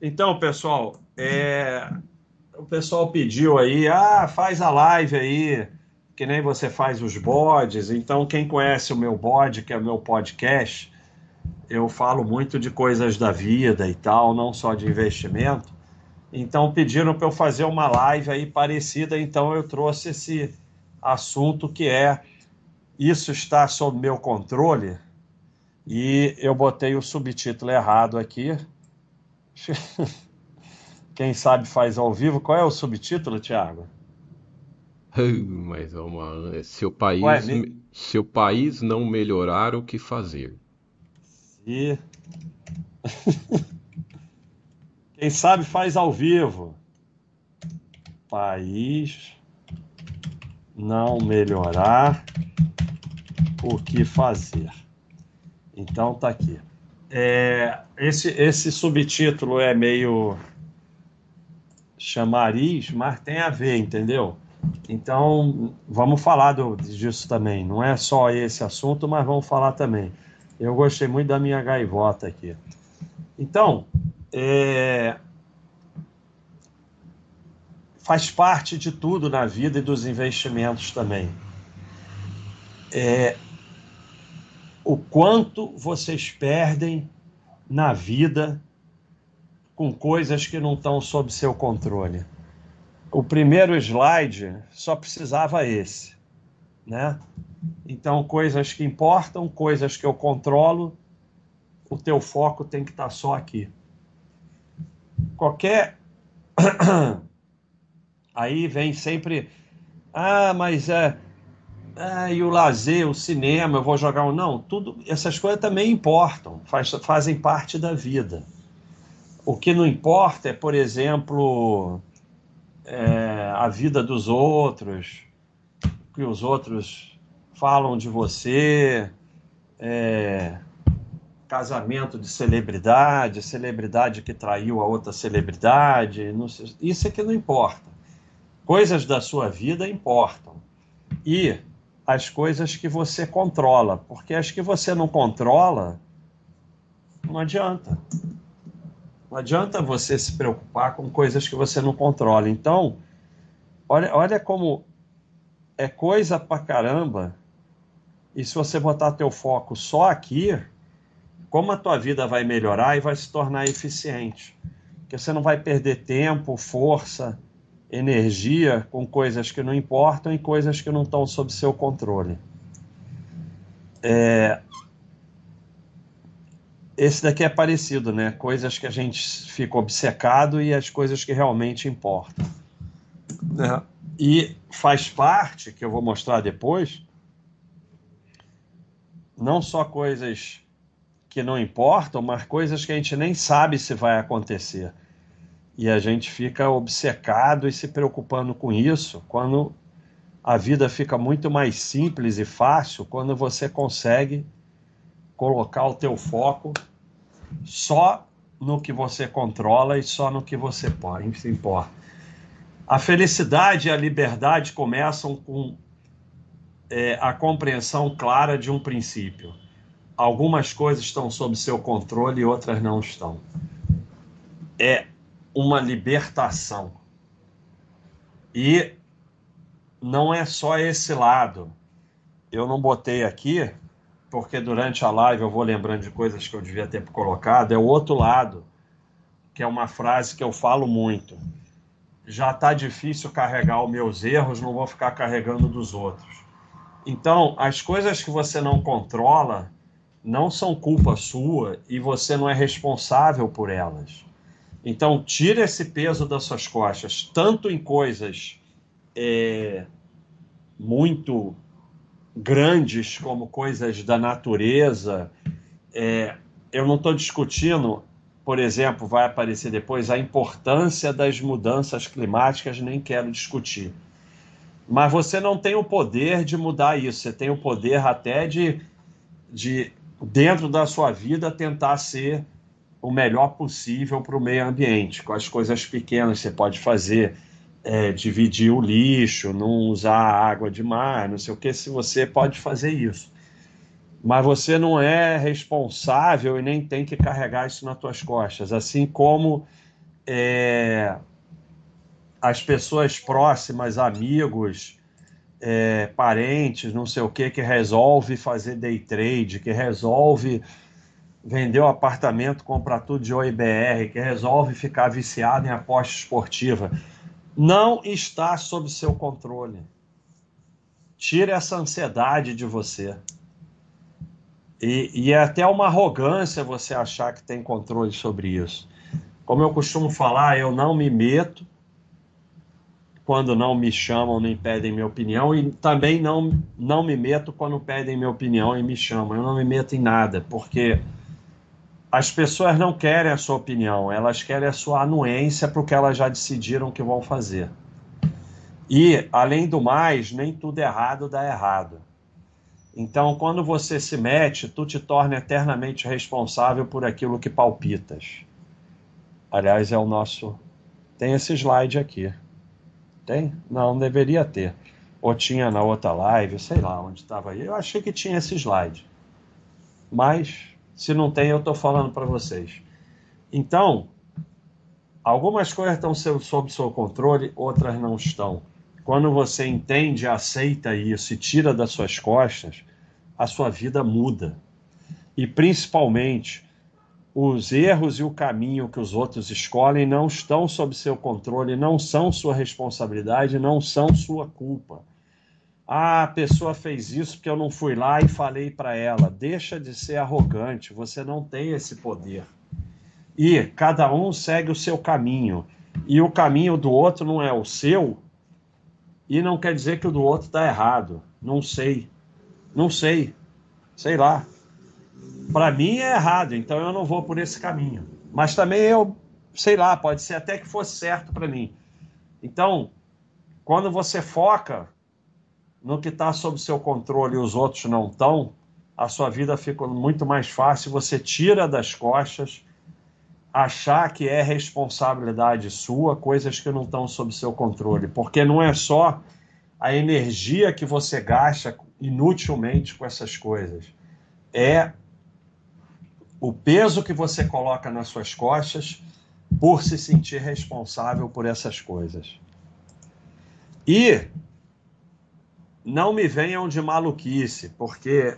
Então, pessoal, é... o pessoal pediu aí, ah, faz a live aí, que nem você faz os bodes. Então, quem conhece o meu bode, que é o meu podcast, eu falo muito de coisas da vida e tal, não só de investimento. Então, pediram para eu fazer uma live aí parecida, então eu trouxe esse assunto que é Isso está sob meu controle. E eu botei o subtítulo errado aqui. Quem sabe faz ao vivo. Qual é o subtítulo, Tiago? Mas é uma... se, o país, Ué, me... se o país não melhorar, o que fazer? Se... Quem sabe faz ao vivo. País não melhorar, o que fazer? Então tá aqui. É, esse, esse subtítulo é meio chamariz, mas tem a ver, entendeu? Então vamos falar do, disso também. Não é só esse assunto, mas vamos falar também. Eu gostei muito da minha gaivota aqui. Então, é, faz parte de tudo na vida e dos investimentos também. É, o quanto vocês perdem na vida com coisas que não estão sob seu controle. O primeiro slide só precisava esse, né? Então, coisas que importam, coisas que eu controlo, o teu foco tem que estar só aqui. Qualquer aí vem sempre ah, mas é ah, e o lazer, o cinema, eu vou jogar um. Não, tudo, essas coisas também importam, faz, fazem parte da vida. O que não importa é, por exemplo, é, a vida dos outros, o que os outros falam de você, é, casamento de celebridade, celebridade que traiu a outra celebridade, não, isso é que não importa. Coisas da sua vida importam. E as coisas que você controla, porque as que você não controla, não adianta. Não adianta você se preocupar com coisas que você não controla. Então, olha, olha como é coisa pra caramba. E se você botar teu foco só aqui, como a tua vida vai melhorar e vai se tornar eficiente. Porque você não vai perder tempo, força, energia com coisas que não importam e coisas que não estão sob seu controle. É... Esse daqui é parecido, né? Coisas que a gente fica obcecado e as coisas que realmente importam. É. E faz parte, que eu vou mostrar depois, não só coisas que não importam, mas coisas que a gente nem sabe se vai acontecer e a gente fica obcecado e se preocupando com isso, quando a vida fica muito mais simples e fácil quando você consegue colocar o teu foco só no que você controla e só no que você pode, se importa. A felicidade e a liberdade começam com é, a compreensão clara de um princípio. Algumas coisas estão sob seu controle e outras não estão. É uma libertação. E não é só esse lado. Eu não botei aqui, porque durante a live eu vou lembrando de coisas que eu devia ter colocado. É o outro lado, que é uma frase que eu falo muito. Já está difícil carregar os meus erros, não vou ficar carregando dos outros. Então, as coisas que você não controla não são culpa sua e você não é responsável por elas. Então, tira esse peso das suas costas, tanto em coisas é, muito grandes como coisas da natureza. É, eu não estou discutindo, por exemplo, vai aparecer depois a importância das mudanças climáticas, nem quero discutir. Mas você não tem o poder de mudar isso, você tem o poder até de, de dentro da sua vida, tentar ser o melhor possível para o meio ambiente, com as coisas pequenas você pode fazer, é, dividir o lixo, não usar água demais, não sei o que, se você pode fazer isso. Mas você não é responsável e nem tem que carregar isso nas suas costas, assim como é, as pessoas próximas, amigos, é, parentes, não sei o que, que resolve fazer day trade, que resolve vender o apartamento, comprar tudo de OIBR, que resolve ficar viciado em aposta esportiva, não está sob seu controle. Tire essa ansiedade de você. E, e é até uma arrogância você achar que tem controle sobre isso. Como eu costumo falar, eu não me meto quando não me chamam nem pedem minha opinião e também não, não me meto quando pedem minha opinião e me chamam. Eu não me meto em nada, porque as pessoas não querem a sua opinião, elas querem a sua anuência para o que elas já decidiram que vão fazer. E, além do mais, nem tudo errado dá errado. Então, quando você se mete, tu te torna eternamente responsável por aquilo que palpitas. Aliás, é o nosso. Tem esse slide aqui. Tem? Não, deveria ter. Ou tinha na outra live, sei lá onde estava aí. Eu achei que tinha esse slide. Mas se não tem, eu estou falando para vocês. Então, algumas coisas estão sob seu controle, outras não estão. Quando você entende, aceita isso e tira das suas costas, a sua vida muda. E principalmente, os erros e o caminho que os outros escolhem não estão sob seu controle, não são sua responsabilidade, não são sua culpa. Ah, a pessoa fez isso porque eu não fui lá e falei para ela. Deixa de ser arrogante, você não tem esse poder. E cada um segue o seu caminho. E o caminho do outro não é o seu, e não quer dizer que o do outro está errado. Não sei. Não sei. Sei lá. Para mim é errado, então eu não vou por esse caminho. Mas também eu, sei lá, pode ser até que fosse certo para mim. Então, quando você foca no que está sob seu controle e os outros não estão, a sua vida fica muito mais fácil. Você tira das costas achar que é responsabilidade sua coisas que não estão sob seu controle, porque não é só a energia que você gasta inutilmente com essas coisas, é o peso que você coloca nas suas costas por se sentir responsável por essas coisas. E não me venham de maluquice, porque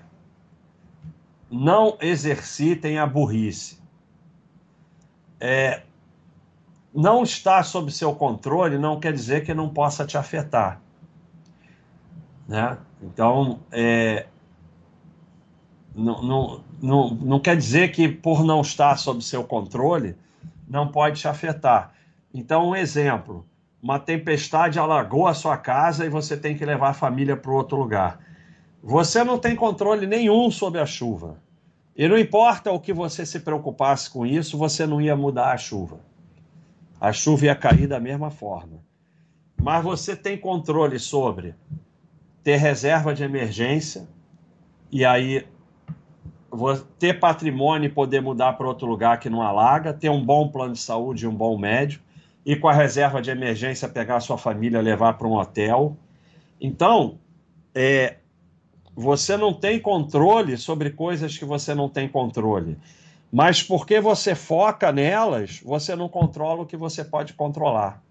não exercitem a burrice. É, não estar sob seu controle não quer dizer que não possa te afetar. Né? Então, é, não, não, não, não quer dizer que por não estar sob seu controle não pode te afetar. Então, um exemplo: uma tempestade alagou a sua casa e você tem que levar a família para outro lugar. Você não tem controle nenhum sobre a chuva. E não importa o que você se preocupasse com isso, você não ia mudar a chuva. A chuva ia cair da mesma forma. Mas você tem controle sobre ter reserva de emergência e aí ter patrimônio e poder mudar para outro lugar que não alaga, ter um bom plano de saúde e um bom médico ir com a reserva de emergência, pegar a sua família, levar para um hotel. Então, é, você não tem controle sobre coisas que você não tem controle. Mas porque você foca nelas, você não controla o que você pode controlar.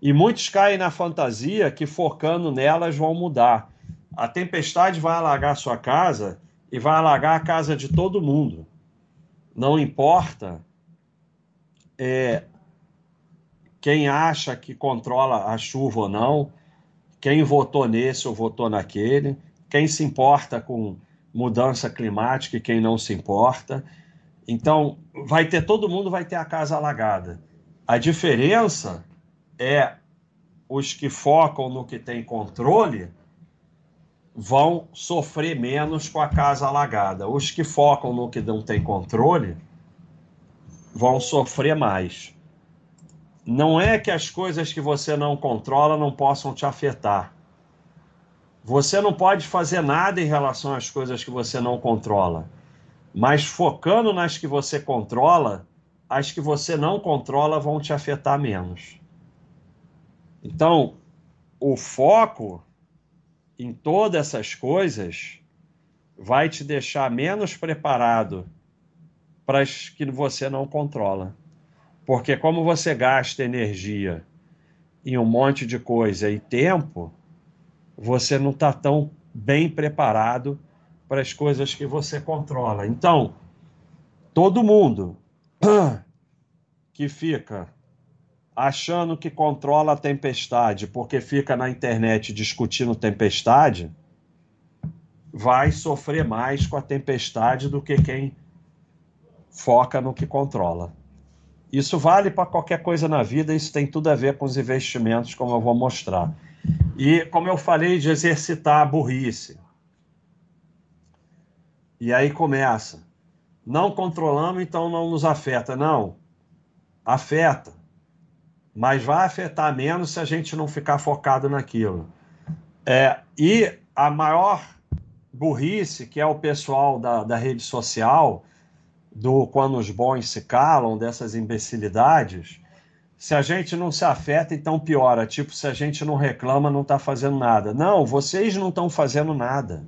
E muitos caem na fantasia que focando nelas vão mudar. A tempestade vai alagar sua casa e vai alagar a casa de todo mundo. Não importa é, quem acha que controla a chuva ou não, quem votou nesse ou votou naquele, quem se importa com mudança climática e quem não se importa. Então, vai ter todo mundo vai ter a casa alagada. A diferença é os que focam no que tem controle vão sofrer menos com a casa alagada. Os que focam no que não tem controle vão sofrer mais não é que as coisas que você não controla não possam te afetar. Você não pode fazer nada em relação às coisas que você não controla. Mas focando nas que você controla, as que você não controla vão te afetar menos. Então, o foco em todas essas coisas vai te deixar menos preparado para as que você não controla. Porque como você gasta energia em um monte de coisa e tempo, você não está tão bem preparado para as coisas que você controla. Então, todo mundo que fica achando que controla a tempestade porque fica na internet discutindo tempestade, vai sofrer mais com a tempestade do que quem foca no que controla. Isso vale para qualquer coisa na vida, isso tem tudo a ver com os investimentos, como eu vou mostrar. E como eu falei, de exercitar a burrice. E aí começa. Não controlamos, então não nos afeta. Não, afeta. Mas vai afetar menos se a gente não ficar focado naquilo. É, e a maior burrice, que é o pessoal da, da rede social, do quando os bons se calam, dessas imbecilidades, se a gente não se afeta, então piora. Tipo, se a gente não reclama, não está fazendo nada. Não, vocês não estão fazendo nada.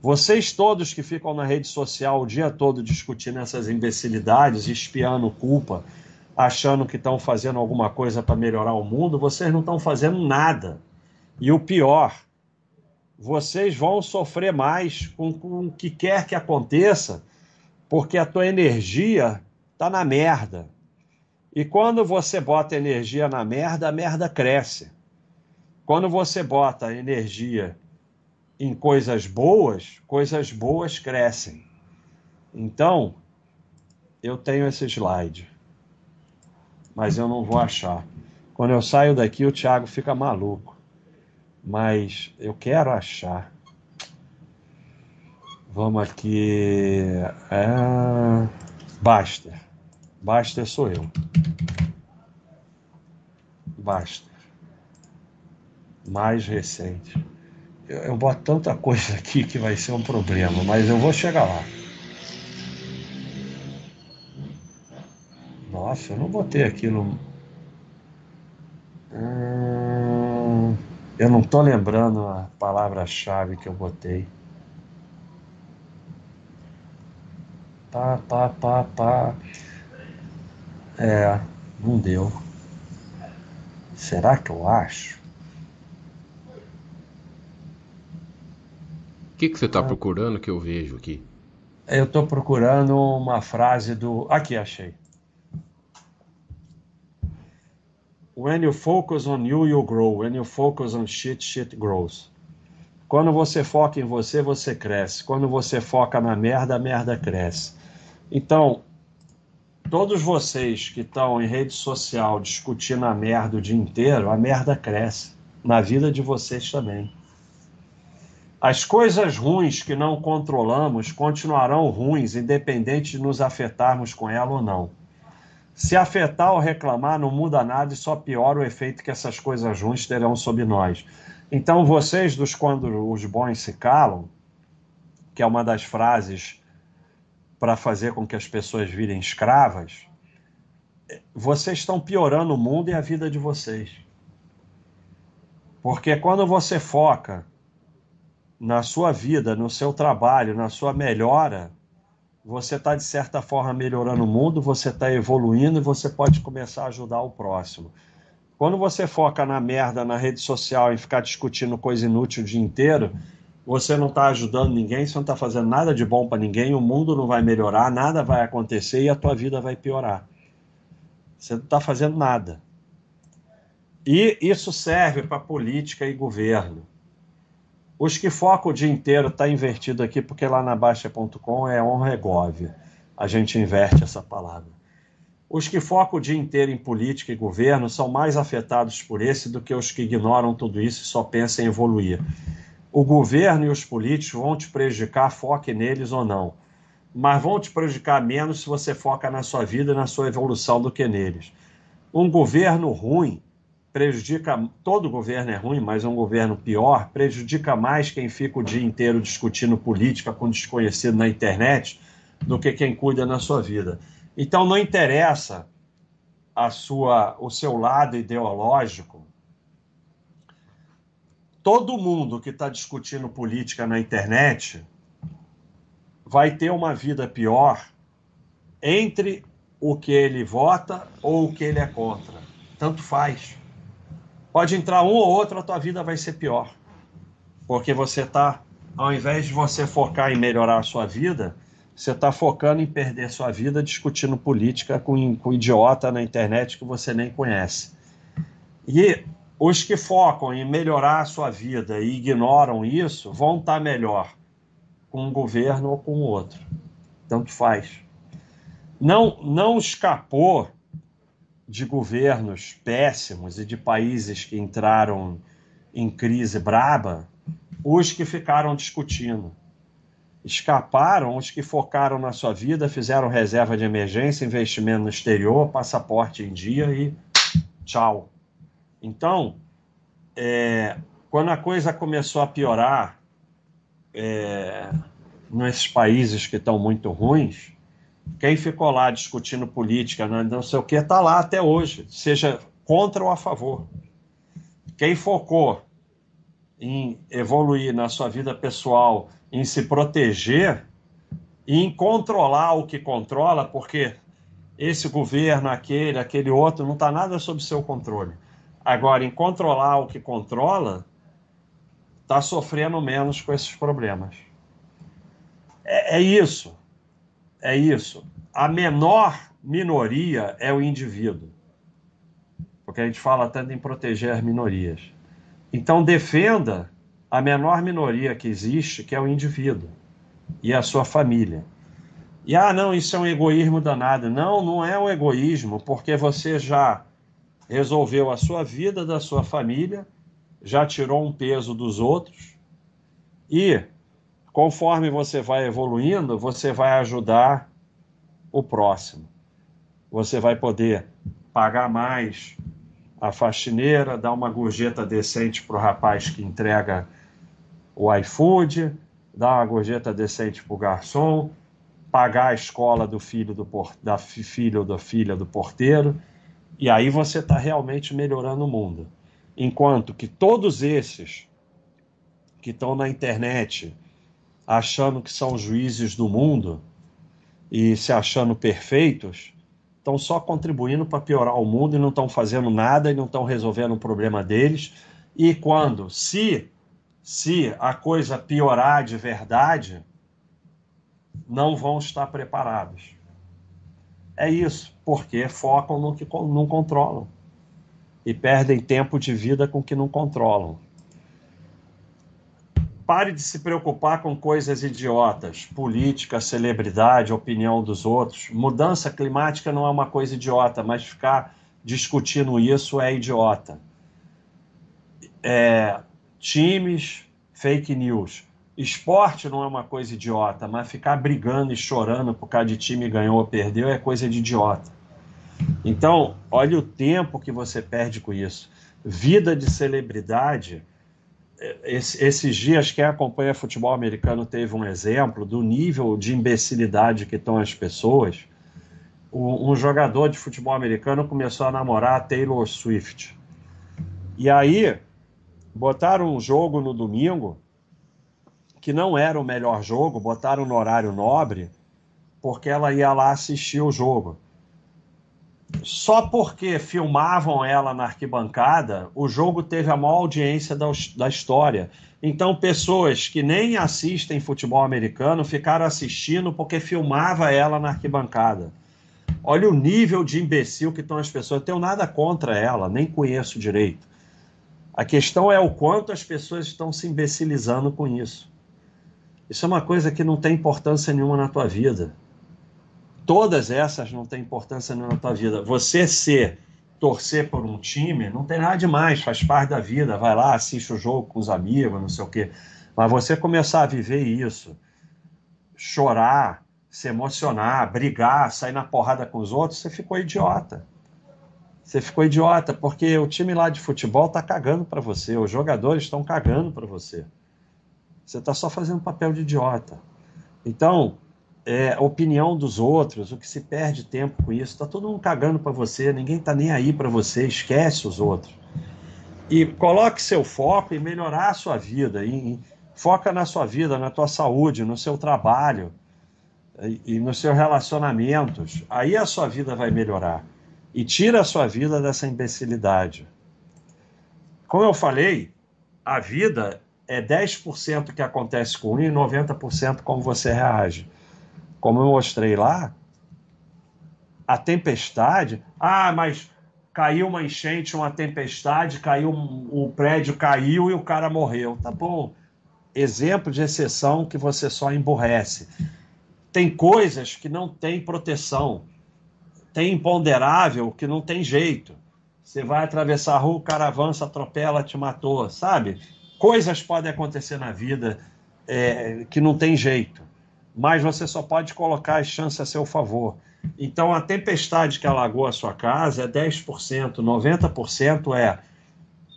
Vocês todos que ficam na rede social o dia todo discutindo essas imbecilidades, espiando culpa, achando que estão fazendo alguma coisa para melhorar o mundo, vocês não estão fazendo nada. E o pior, vocês vão sofrer mais com, com o que quer que aconteça, porque a tua energia está na merda. E quando você bota energia na merda, a merda cresce. Quando você bota energia em coisas boas, coisas boas crescem. Então, eu tenho esse slide, mas eu não vou achar. Quando eu saio daqui, o Thiago fica maluco mas eu quero achar. Vamos aqui. É... Baster. Baster sou eu. Baster. Mais recente. Eu, eu boto tanta coisa aqui que vai ser um problema, mas eu vou chegar lá. Nossa, eu não botei aquilo. Hum... Eu não estou lembrando a palavra-chave que eu botei. Pá, pá, pá, pá. É, não deu. Será que eu acho? O que, que você está ah. procurando que eu vejo aqui? Eu estou procurando uma frase do. Aqui, achei. When you focus on you, you grow. When you focus on shit, shit grows. Quando você foca em você, você cresce. Quando você foca na merda, a merda cresce. Então, todos vocês que estão em rede social discutindo a merda o dia inteiro, a merda cresce. Na vida de vocês também. As coisas ruins que não controlamos continuarão ruins, independente de nos afetarmos com ela ou não. Se afetar ou reclamar, não muda nada e só piora o efeito que essas coisas ruins terão sobre nós. Então, vocês, dos quando os bons se calam, que é uma das frases para fazer com que as pessoas virem escravas, vocês estão piorando o mundo e a vida de vocês. Porque quando você foca na sua vida, no seu trabalho, na sua melhora, você está, de certa forma, melhorando o mundo, você está evoluindo e você pode começar a ajudar o próximo. Quando você foca na merda na rede social e ficar discutindo coisa inútil o dia inteiro, você não está ajudando ninguém, você não está fazendo nada de bom para ninguém, o mundo não vai melhorar, nada vai acontecer e a tua vida vai piorar. Você não está fazendo nada. E isso serve para política e governo. Os que focam o dia inteiro está invertido aqui, porque lá na Baixa.com é honra e gove. A gente inverte essa palavra. Os que focam o dia inteiro em política e governo são mais afetados por esse do que os que ignoram tudo isso e só pensam em evoluir. O governo e os políticos vão te prejudicar, foque neles ou não. Mas vão te prejudicar menos se você foca na sua vida e na sua evolução do que neles. Um governo ruim prejudica. Todo governo é ruim, mas um governo pior prejudica mais quem fica o dia inteiro discutindo política com desconhecido na internet do que quem cuida na sua vida. Então não interessa a sua, o seu lado ideológico. Todo mundo que está discutindo política na internet vai ter uma vida pior entre o que ele vota ou o que ele é contra. Tanto faz. Pode entrar um ou outro, a tua vida vai ser pior. Porque você está, ao invés de você focar em melhorar a sua vida, você está focando em perder sua vida discutindo política com, com idiota na internet que você nem conhece. E os que focam em melhorar a sua vida e ignoram isso vão estar tá melhor com um governo ou com o outro. Tanto faz não, não escapou de governos péssimos e de países que entraram em crise braba os que ficaram discutindo. Escaparam os que focaram na sua vida, fizeram reserva de emergência, investimento no exterior, passaporte em dia e tchau. Então, é, quando a coisa começou a piorar é, nesses países que estão muito ruins, quem ficou lá discutindo política, né, não sei o que, está lá até hoje, seja contra ou a favor. Quem focou em evoluir na sua vida pessoal, em se proteger e em controlar o que controla, porque esse governo, aquele, aquele outro, não está nada sob seu controle. Agora, em controlar o que controla, está sofrendo menos com esses problemas. É, é isso é isso. A menor minoria é o indivíduo. Porque a gente fala tanto em proteger as minorias. Então, defenda a menor minoria que existe, que é o indivíduo e a sua família. E ah, não, isso é um egoísmo danado. Não, não é um egoísmo, porque você já resolveu a sua vida, da sua família, já tirou um peso dos outros e conforme você vai evoluindo, você vai ajudar o próximo. Você vai poder pagar mais a faxineira, dar uma gorjeta decente para o rapaz que entrega o iFood, dar uma gorjeta decente para o garçom, pagar a escola do filho do por... da filha ou da filha do porteiro, e aí você está realmente melhorando o mundo. Enquanto que todos esses que estão na internet achando que são juízes do mundo e se achando perfeitos, estão só contribuindo para piorar o mundo e não estão fazendo nada e não estão resolvendo o problema deles. E quando, se, se a coisa piorar de verdade, não vão estar preparados. É isso, porque focam no que não controlam e perdem tempo de vida com o que não controlam. Pare de se preocupar com coisas idiotas, política, celebridade, opinião dos outros. Mudança climática não é uma coisa idiota, mas ficar discutindo isso é idiota. É, times, fake news. Esporte não é uma coisa idiota, mas ficar brigando e chorando por causa de time ganhou ou perdeu é coisa de idiota. Então, olha o tempo que você perde com isso. Vida de celebridade esses dias, quem acompanha futebol americano teve um exemplo do nível de imbecilidade que estão as pessoas. Um jogador de futebol americano começou a namorar a Taylor Swift. E aí, botaram um jogo no domingo, que não era o melhor jogo, botaram no horário nobre, porque ela ia lá assistir o jogo só porque filmavam ela na arquibancada, o jogo teve a maior audiência da, da história. Então, pessoas que nem assistem futebol americano ficaram assistindo porque filmava ela na arquibancada. Olha o nível de imbecil que estão as pessoas. Eu tenho nada contra ela, nem conheço direito. A questão é o quanto as pessoas estão se imbecilizando com isso. Isso é uma coisa que não tem importância nenhuma na tua vida todas essas não têm importância na tua vida. Você ser, torcer por um time, não tem nada demais, faz parte da vida. Vai lá, assiste o jogo com os amigos, não sei o quê. Mas você começar a viver isso, chorar, se emocionar, brigar, sair na porrada com os outros, você ficou idiota. Você ficou idiota, porque o time lá de futebol está cagando para você, os jogadores estão cagando para você. Você está só fazendo papel de idiota. Então, é, opinião dos outros, o que se perde tempo com isso. Está todo mundo cagando para você, ninguém está nem aí para você, esquece os outros. E coloque seu foco em melhorar a sua vida, em, foca na sua vida, na tua saúde, no seu trabalho. e, e nos seus relacionamentos, aí a sua vida vai melhorar. E tira a sua vida dessa imbecilidade. Como eu falei, a vida é 10% que acontece com um e 90% como você reage. Como eu mostrei lá, a tempestade. Ah, mas caiu uma enchente, uma tempestade, caiu o prédio caiu e o cara morreu. Tá bom. Exemplo de exceção que você só emborrece. Tem coisas que não tem proteção. Tem imponderável que não tem jeito. Você vai atravessar a rua, o cara avança, atropela, te matou, sabe? Coisas podem acontecer na vida é, que não tem jeito, mas você só pode colocar as chances a seu favor. Então, a tempestade que alagou a sua casa é 10%, 90% é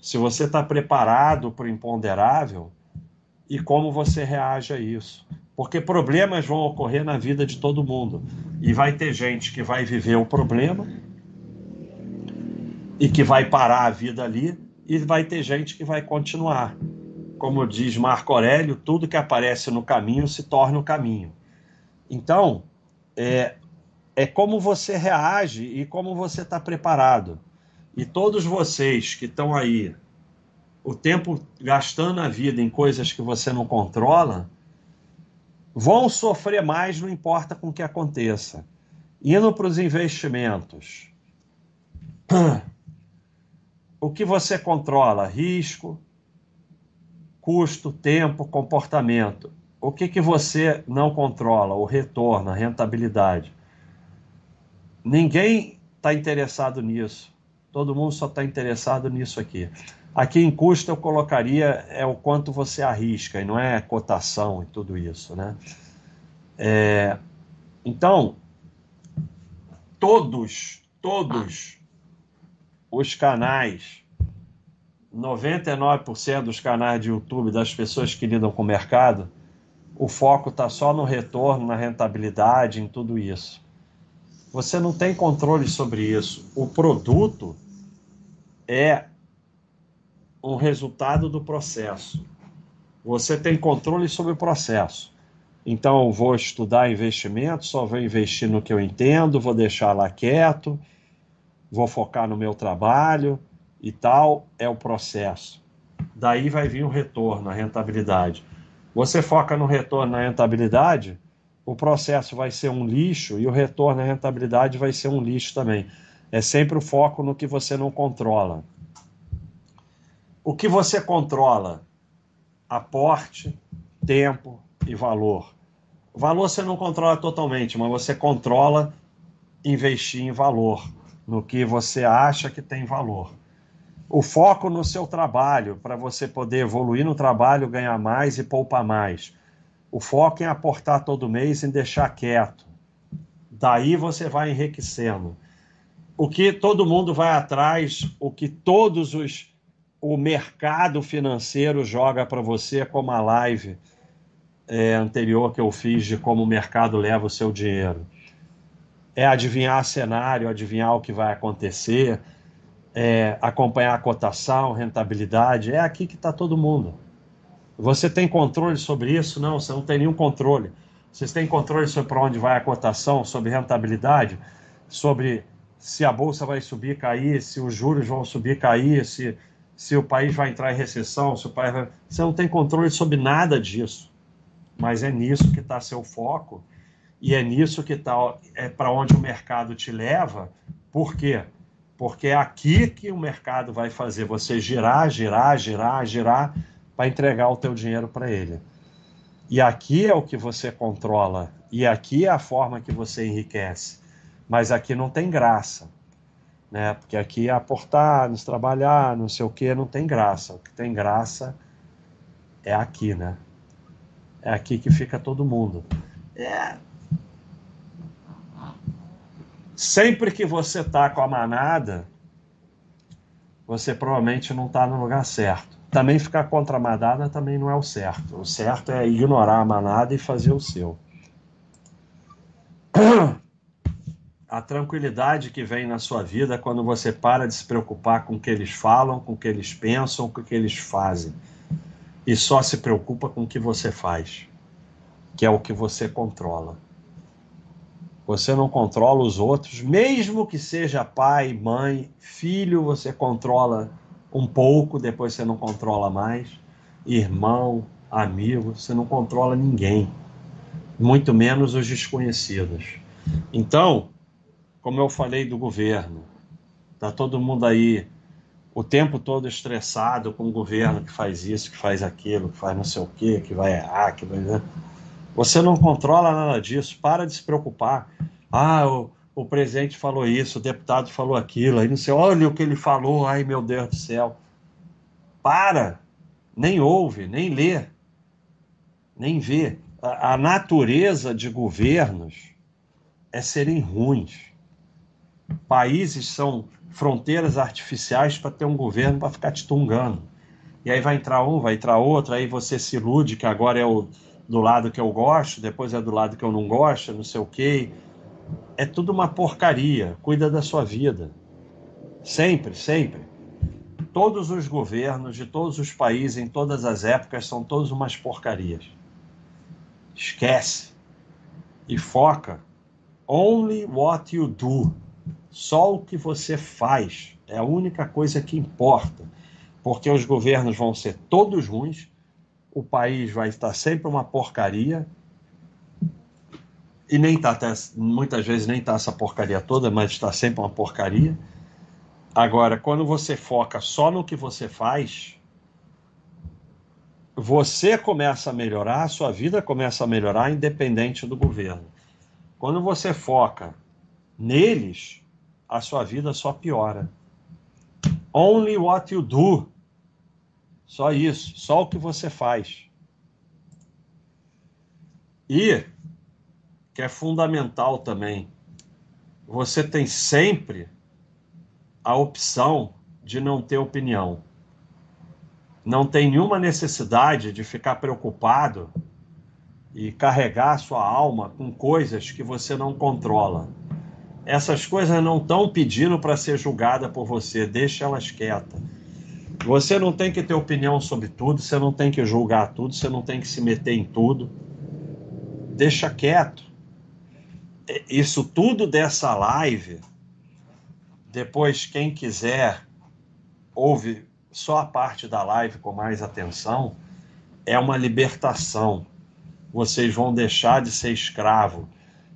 se você está preparado para o imponderável e como você reage a isso. Porque problemas vão ocorrer na vida de todo mundo. E vai ter gente que vai viver o problema e que vai parar a vida ali, e vai ter gente que vai continuar. Como diz Marco Aurélio, tudo que aparece no caminho se torna o caminho. Então, é, é como você reage e como você está preparado. E todos vocês que estão aí, o tempo gastando a vida em coisas que você não controla, vão sofrer mais, não importa com o que aconteça. Indo para os investimentos. O que você controla? Risco, custo, tempo, comportamento. O que, que você não controla? O retorno, a rentabilidade. Ninguém está interessado nisso. Todo mundo só está interessado nisso aqui. Aqui em custo eu colocaria é o quanto você arrisca, e não é cotação e tudo isso, né? É, então, todos, todos os canais, 99% dos canais de YouTube das pessoas que lidam com o mercado, o foco está só no retorno, na rentabilidade, em tudo isso. Você não tem controle sobre isso. O produto é um resultado do processo. Você tem controle sobre o processo. Então, eu vou estudar investimento, só vou investir no que eu entendo, vou deixar lá quieto vou focar no meu trabalho e tal, é o processo. Daí vai vir o retorno, a rentabilidade. Você foca no retorno, na rentabilidade, o processo vai ser um lixo e o retorno, a rentabilidade vai ser um lixo também. É sempre o foco no que você não controla. O que você controla? Aporte, tempo e valor. Valor você não controla totalmente, mas você controla investir em valor no que você acha que tem valor. O foco no seu trabalho, para você poder evoluir no trabalho, ganhar mais e poupar mais. O foco em aportar todo mês e deixar quieto. Daí você vai enriquecendo. O que todo mundo vai atrás, o que todos os o mercado financeiro joga para você, como a live é, anterior que eu fiz de como o mercado leva o seu dinheiro é adivinhar cenário, adivinhar o que vai acontecer, é acompanhar a cotação, rentabilidade. É aqui que está todo mundo. Você tem controle sobre isso? Não, você não tem nenhum controle. Vocês têm controle sobre para onde vai a cotação, sobre rentabilidade, sobre se a bolsa vai subir, cair, se os juros vão subir, cair, se, se o país vai entrar em recessão, se o país vai... Você não tem controle sobre nada disso. Mas é nisso que está seu foco e é nisso que está, é para onde o mercado te leva. Por quê? Porque é aqui que o mercado vai fazer você girar, girar, girar, girar para entregar o teu dinheiro para ele. E aqui é o que você controla. E aqui é a forma que você enriquece. Mas aqui não tem graça. Né? Porque aqui é aportar, nos trabalhar, não sei o que, não tem graça. O que tem graça é aqui, né? É aqui que fica todo mundo. É, Sempre que você está com a manada, você provavelmente não está no lugar certo. Também ficar contra a manada também não é o certo. O certo é ignorar a manada e fazer o seu. A tranquilidade que vem na sua vida quando você para de se preocupar com o que eles falam, com o que eles pensam, com o que eles fazem. E só se preocupa com o que você faz, que é o que você controla. Você não controla os outros, mesmo que seja pai, mãe, filho, você controla um pouco, depois você não controla mais. Irmão, amigo, você não controla ninguém, muito menos os desconhecidos. Então, como eu falei do governo, tá todo mundo aí o tempo todo estressado com o governo que faz isso, que faz aquilo, que faz não sei o quê, que vai errar, que vai. Você não controla nada disso, para de se preocupar. Ah, o, o presidente falou isso, o deputado falou aquilo, aí não sei, olha o que ele falou, ai meu Deus do céu. Para, nem ouve, nem lê, nem vê. A, a natureza de governos é serem ruins. Países são fronteiras artificiais para ter um governo para ficar te tungando. E aí vai entrar um, vai entrar outro, aí você se ilude que agora é o do lado que eu gosto, depois é do lado que eu não gosto, não sei o quê. É tudo uma porcaria. Cuida da sua vida. Sempre, sempre. Todos os governos de todos os países, em todas as épocas, são todos umas porcarias. Esquece. E foca. Only what you do. Só o que você faz. É a única coisa que importa. Porque os governos vão ser todos ruins o país vai estar sempre uma porcaria e nem tá, muitas vezes nem tá essa porcaria toda, mas está sempre uma porcaria. Agora, quando você foca só no que você faz, você começa a melhorar, a sua vida começa a melhorar independente do governo. Quando você foca neles, a sua vida só piora. Only what you do só isso, só o que você faz. E, que é fundamental também, você tem sempre a opção de não ter opinião. Não tem nenhuma necessidade de ficar preocupado e carregar sua alma com coisas que você não controla. Essas coisas não estão pedindo para ser julgada por você, deixa elas quietas você não tem que ter opinião sobre tudo, você não tem que julgar tudo, você não tem que se meter em tudo. Deixa quieto. Isso tudo dessa live, depois, quem quiser, ouve só a parte da live com mais atenção, é uma libertação. Vocês vão deixar de ser escravo.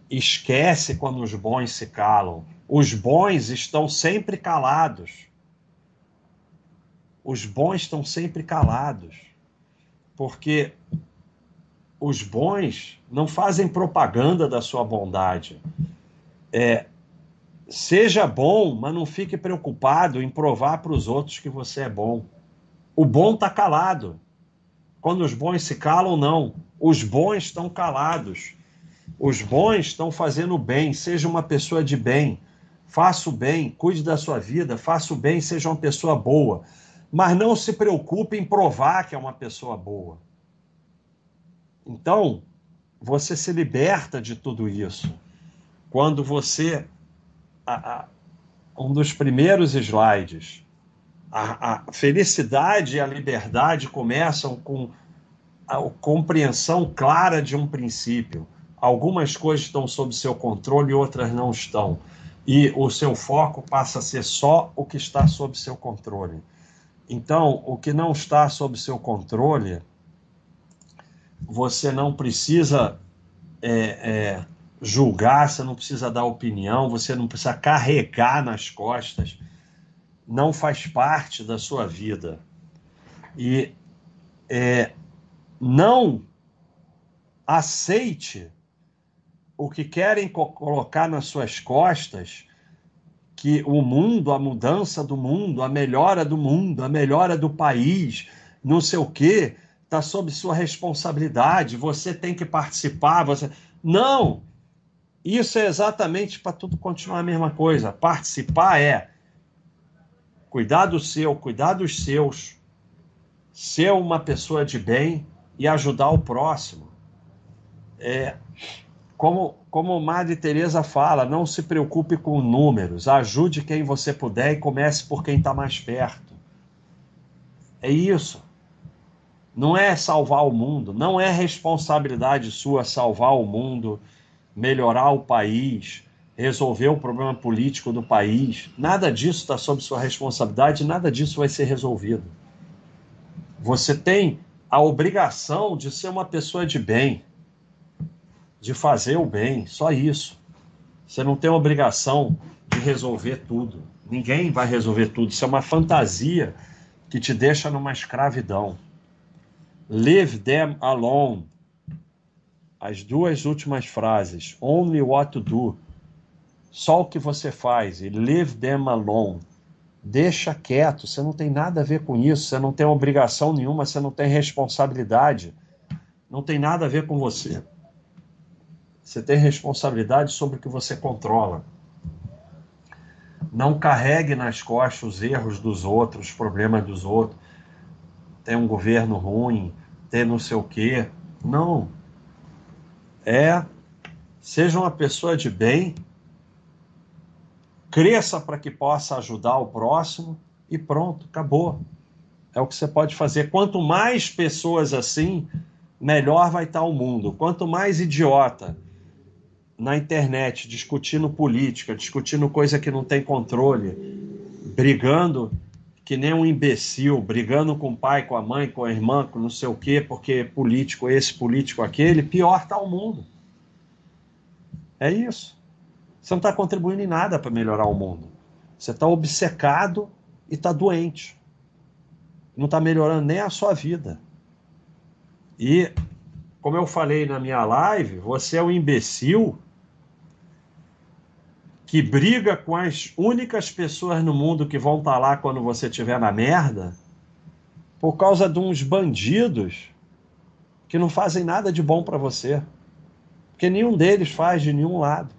Esquece quando os bons se calam. Os bons estão sempre calados os bons estão sempre calados, porque os bons não fazem propaganda da sua bondade. É, seja bom, mas não fique preocupado em provar para os outros que você é bom. O bom está calado. Quando os bons se calam, não. Os bons estão calados. Os bons estão fazendo bem. Seja uma pessoa de bem. Faça o bem, cuide da sua vida, faça o bem, seja uma pessoa boa mas não se preocupe em provar que é uma pessoa boa. Então, você se liberta de tudo isso quando você. A, a, um dos primeiros slides. A, a, felicidade e a liberdade começam com a compreensão clara de um princípio. Algumas coisas estão sob seu controle e outras não estão. E o seu foco passa a ser só o que está sob seu controle. Então, o que não está sob seu controle, você não precisa é, é, julgar, você não precisa dar opinião, você não precisa carregar nas costas, não faz parte da sua vida. E é, não aceite o que querem colocar nas suas costas que o mundo, a mudança do mundo, a melhora do mundo, a melhora do país, não sei o quê, está sob sua responsabilidade, você tem que participar. Você... Não! Isso é exatamente para tudo continuar a mesma coisa. Participar é cuidar do seu, cuidar dos seus, ser uma pessoa de bem e ajudar o próximo. É, como, como Madre Teresa fala, não se preocupe com números, ajude quem você puder e comece por quem está mais perto. É isso. Não é salvar o mundo, não é responsabilidade sua salvar o mundo, melhorar o país, resolver o problema político do país. Nada disso está sob sua responsabilidade, nada disso vai ser resolvido. Você tem a obrigação de ser uma pessoa de bem, de fazer o bem, só isso. Você não tem obrigação de resolver tudo. Ninguém vai resolver tudo. Isso é uma fantasia que te deixa numa escravidão. Leave them alone. As duas últimas frases. Only what to do. Só o que você faz. E leave them alone. Deixa quieto. Você não tem nada a ver com isso. Você não tem obrigação nenhuma. Você não tem responsabilidade. Não tem nada a ver com você. Você tem responsabilidade sobre o que você controla. Não carregue nas costas os erros dos outros, os problemas dos outros. Tem um governo ruim, tem não sei o quê. Não. É. Seja uma pessoa de bem, cresça para que possa ajudar o próximo e pronto, acabou. É o que você pode fazer. Quanto mais pessoas assim, melhor vai estar o mundo. Quanto mais idiota na internet discutindo política, discutindo coisa que não tem controle, brigando que nem um imbecil, brigando com o pai, com a mãe, com a irmã, com não sei o quê, porque político esse, político aquele, pior está o mundo. É isso. Você não está contribuindo em nada para melhorar o mundo. Você está obcecado e está doente. Não está melhorando nem a sua vida. E, como eu falei na minha live, você é um imbecil que briga com as únicas pessoas no mundo que vão estar tá lá quando você estiver na merda, por causa de uns bandidos que não fazem nada de bom para você. Porque nenhum deles faz de nenhum lado.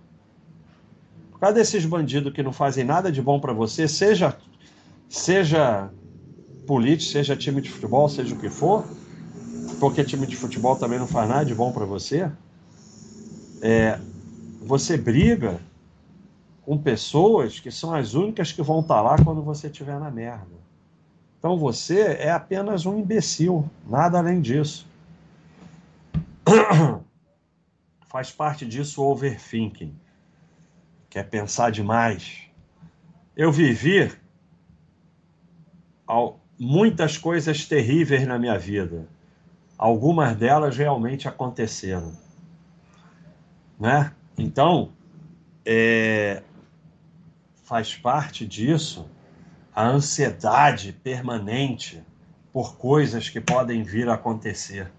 Por causa desses bandidos que não fazem nada de bom para você, seja seja político, seja time de futebol, seja o que for, porque time de futebol também não faz nada de bom para você, é, você briga com pessoas que são as únicas que vão estar tá lá quando você estiver na merda. Então você é apenas um imbecil, nada além disso. Faz parte disso o overthinking, que é pensar demais. Eu vivi muitas coisas terríveis na minha vida. Algumas delas realmente aconteceram. Né? Então, é, faz parte disso a ansiedade permanente por coisas que podem vir a acontecer.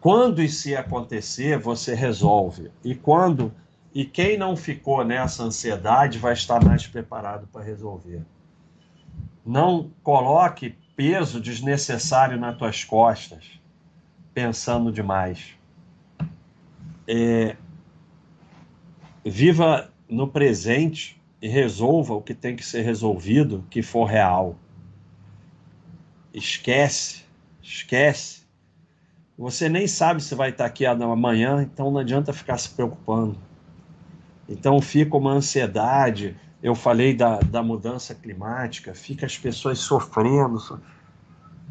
Quando e se acontecer, você resolve. E quando e quem não ficou nessa ansiedade vai estar mais preparado para resolver. Não coloque peso desnecessário nas tuas costas, pensando demais. É, viva no presente e resolva o que tem que ser resolvido, que for real. Esquece, esquece. Você nem sabe se vai estar aqui amanhã, então não adianta ficar se preocupando. Então fica uma ansiedade. Eu falei da, da mudança climática, fica as pessoas sofrendo.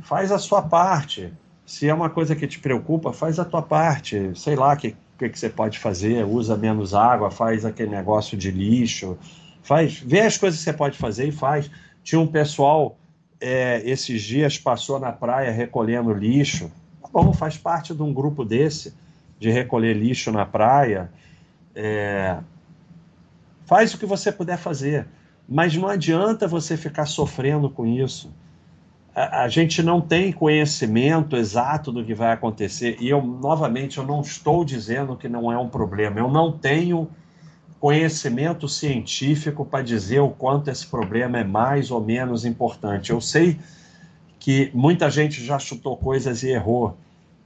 Faz a sua parte. Se é uma coisa que te preocupa, faz a tua parte. Sei lá que que, que você pode fazer, usa menos água, faz aquele negócio de lixo, faz, vê as coisas que você pode fazer e faz. Tinha um pessoal é, esses dias passou na praia recolhendo lixo. Tá bom, faz parte de um grupo desse de recolher lixo na praia. É, faz o que você puder fazer, mas não adianta você ficar sofrendo com isso a, gente não tem conhecimento exato do que vai acontecer. E eu, novamente, eu não estou dizendo que não é um problema. Eu não tenho conhecimento científico para dizer o quanto esse problema é mais ou menos importante. Eu sei que muita gente já chutou coisas e errou.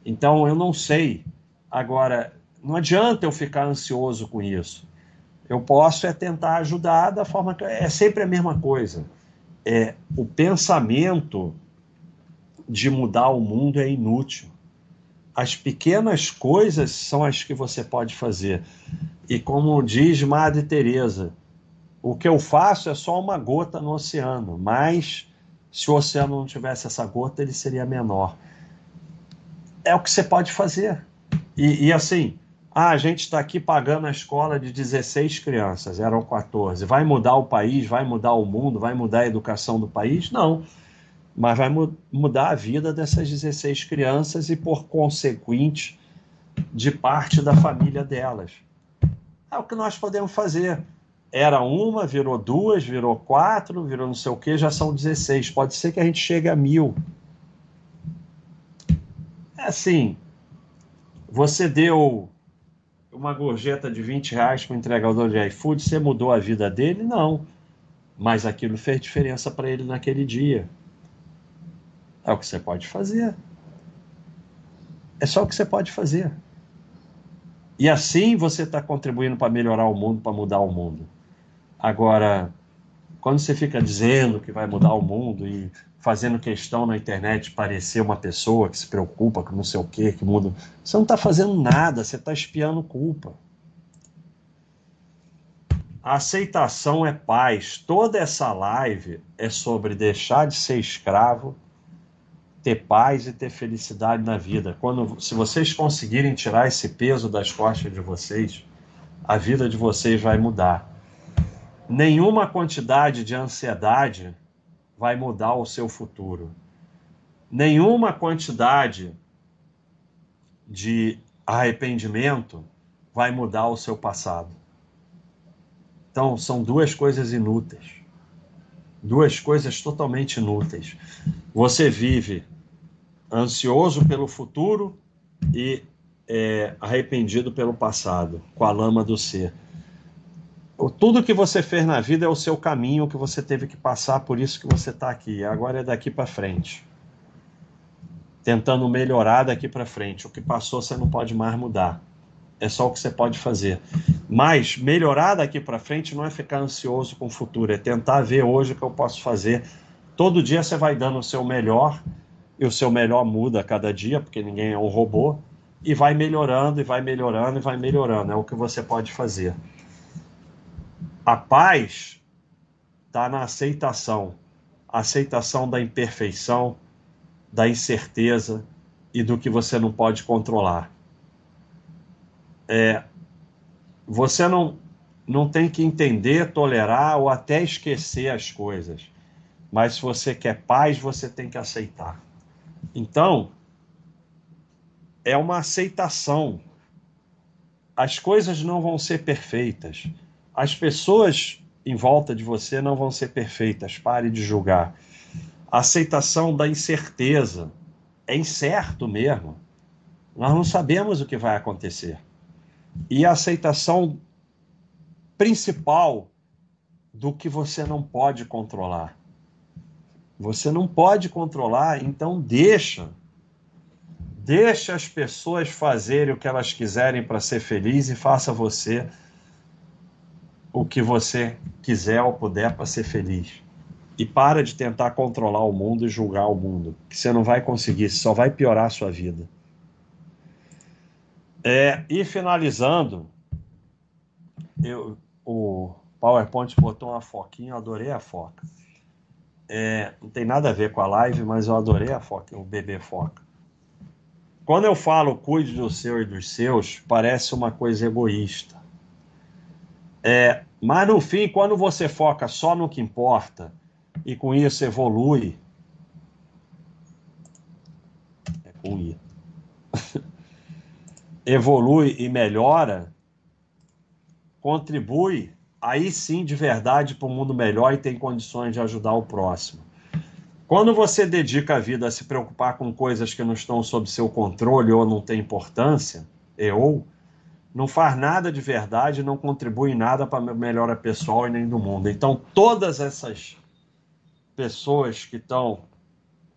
Então, eu não sei. Agora, não adianta eu ficar ansioso com isso. Eu posso é tentar ajudar da forma que é sempre a mesma coisa é, o pensamento de mudar o mundo é inútil. As pequenas coisas são as que você pode fazer. E como diz Madre Teresa, o que eu faço é só uma gota no oceano, mas se o oceano não tivesse essa gota, ele seria menor. É o que você pode fazer. E, e assim, Ah, a gente está aqui pagando a escola de 16 crianças, eram 14. Vai mudar o país, vai mudar o mundo, vai mudar a educação do país? Não. Mas vai mu mudar a vida dessas 16 crianças e, por consequente, de parte da família delas. É o que nós podemos fazer. Era uma, virou duas, virou quatro, virou não sei o que, já são 16. Pode ser que a gente chegue a mil. É assim, você deu uma gorjeta de 20 reais para o entregador de iFood, você mudou a vida dele? Não. Mas aquilo fez diferença para ele naquele dia. É o que você pode fazer. É só o que você pode fazer. E assim você está contribuindo para melhorar o mundo, para mudar o mundo. Agora, quando você fica dizendo que vai mudar o mundo e fazendo questão na internet parecer uma pessoa que se preocupa com não sei o que, que muda. Você não está fazendo nada, você está espiando culpa. A aceitação é paz. Toda essa live é sobre deixar de ser escravo, ter paz e ter felicidade na vida. Quando, se vocês conseguirem tirar esse peso das costas de vocês, a vida de vocês vai mudar. Nenhuma quantidade de ansiedade vai mudar o seu futuro. Nenhuma quantidade de arrependimento vai mudar o seu passado. Então, são duas coisas inúteis. Duas coisas totalmente inúteis. Você vive ansioso pelo futuro e é, arrependido pelo passado, com a lama do ser tudo que você fez na vida é o seu caminho que você teve que passar, por isso que você está aqui. Agora é daqui para frente. Tentando melhorar daqui para frente. O que passou você não pode mais mudar. É só o que você pode fazer. Mas melhorar daqui para frente não é ficar ansioso com o futuro, é tentar ver hoje o que eu posso fazer. Todo dia você vai dando o seu melhor, e o seu melhor muda a cada dia, porque ninguém é um robô, e vai melhorando, e vai melhorando, e vai melhorando. É o que você pode fazer. A paz está na aceitação aceitação da imperfeição, da incerteza e do que você não pode controlar. É, você não, não tem que entender, tolerar ou até esquecer as coisas. Mas se você quer paz, você tem que aceitar. Então, é uma aceitação. As coisas não vão ser perfeitas as pessoas em volta de você não vão ser perfeitas, pare de julgar. A aceitação da incerteza. É incerto mesmo. Nós não sabemos o que vai acontecer. E a aceitação principal do que você não pode controlar. Você não pode controlar, então deixa. Deixa as pessoas fazerem o que elas quiserem para ser feliz e faça você o que você quiser ou puder para ser feliz. E para de tentar controlar o mundo e julgar o mundo, que você não vai conseguir, só vai piorar a sua vida. É, e finalizando, eu, o PowerPoint botou uma foquinha, eu adorei a foca. É, não tem nada a ver com a live, mas eu adorei a foca, o bebê foca. Quando eu falo cuide do seu e dos seus, parece uma coisa egoísta. É, mas no fim, quando você foca só no que importa e com isso evolui. É com I. evolui e melhora, contribui, aí sim de verdade para um mundo melhor e tem condições de ajudar o próximo. Quando você dedica a vida a se preocupar com coisas que não estão sob seu controle ou não têm importância, e ou não faz nada de verdade, não contribui nada para a melhora pessoal e nem do mundo. Então, todas essas pessoas que estão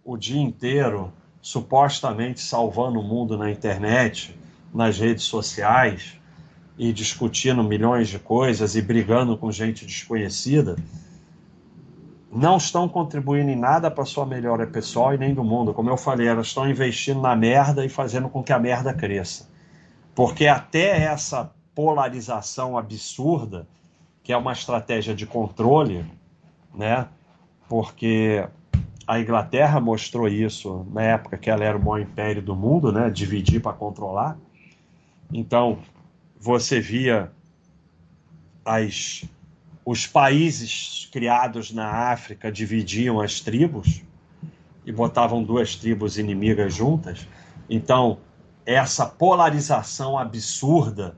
o dia inteiro supostamente salvando o mundo na internet, nas redes sociais e discutindo milhões de coisas e brigando com gente desconhecida, não estão contribuindo em nada para sua melhora pessoal e nem do mundo. Como eu falei, elas estão investindo na merda e fazendo com que a merda cresça. Porque até essa polarização absurda, que é uma estratégia de controle, né? Porque a Inglaterra mostrou isso na época que ela era o maior império do mundo, né? Dividir para controlar. Então, você via as, os países criados na África dividiam as tribos e botavam duas tribos inimigas juntas. Então, essa polarização absurda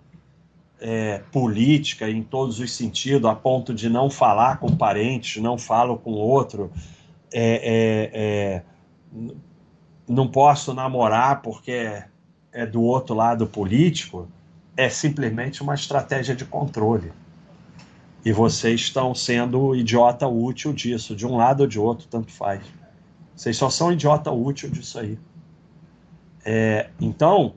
é, política em todos os sentidos, a ponto de não falar com parentes, não falo com outro, é, é, é não posso namorar porque é do outro lado político, é simplesmente uma estratégia de controle. E vocês estão sendo idiota útil disso, de um lado ou de outro, tanto faz. Vocês só são idiota útil disso aí. É, então,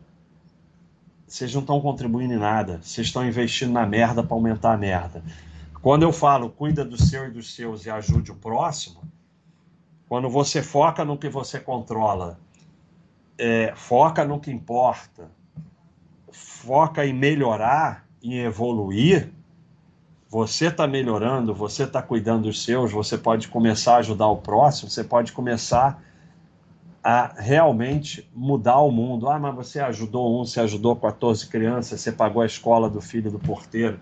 vocês não estão contribuindo em nada. Vocês estão investindo na merda para aumentar a merda. Quando eu falo cuida do seu e dos seus e ajude o próximo, quando você foca no que você controla, é, foca no que importa, foca em melhorar, em evoluir, você está melhorando, você está cuidando dos seus, você pode começar a ajudar o próximo, você pode começar a realmente mudar o mundo. Ah, mas você ajudou um, você ajudou 14 crianças, você pagou a escola do filho do porteiro,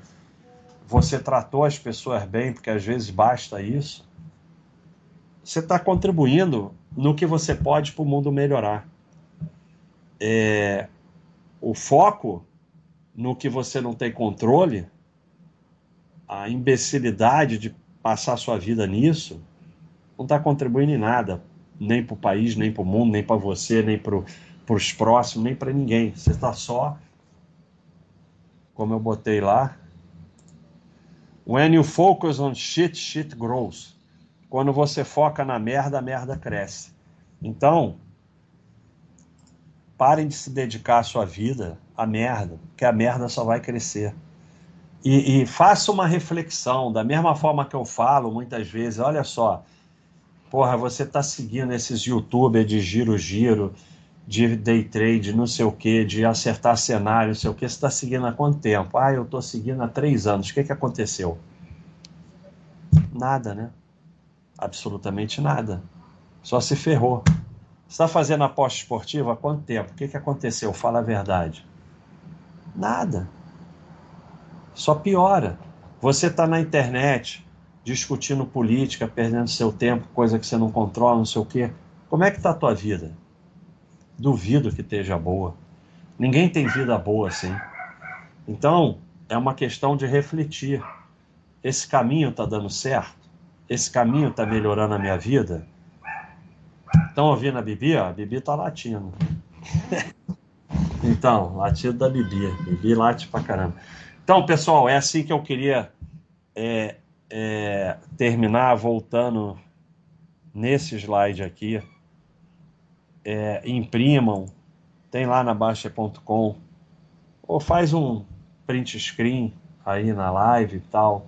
você tratou as pessoas bem, porque às vezes basta isso. Você está contribuindo no que você pode para o mundo melhorar. É, o foco no que você não tem controle, a imbecilidade de passar sua vida nisso, não está contribuindo em nada nem para o país, nem para o mundo, nem para você, nem para os próximos, nem para ninguém. Você está só, como eu botei lá, when you focus on shit, shit grows. Quando você foca na merda, a merda cresce. Então, parem de se dedicar à sua vida à merda, que a merda só vai crescer. E, e faça uma reflexão, da mesma forma que eu falo muitas vezes, olha só, porra, você tá seguindo esses youtubers de giro-giro, de day trade, não sei o que, de acertar cenário, não sei o que, você está seguindo há quanto tempo? Ah, eu estou seguindo há três anos. O que, que aconteceu? Nada, né? Absolutamente nada. Só se ferrou. Você está fazendo aposta esportiva há quanto tempo? O que, que aconteceu? Fala a verdade. Nada. Só piora. Você está na internet, discutindo política, perdendo seu tempo, coisa que você não controla, não sei o quê. Como é que está a tua vida? Duvido que esteja boa. Ninguém tem vida boa assim. Então, é uma questão de refletir. Esse caminho está dando certo? Esse caminho está melhorando a minha vida? Estão ouvindo a Bibi? a Bibi está latindo. então, latido da Bibi. Bibi late pra caramba. Então, pessoal, é assim que eu queria é, é, terminar voltando nesse slide aqui. É, imprimam, tem lá na Baixa.com, ou faz um print screen aí na live e tal,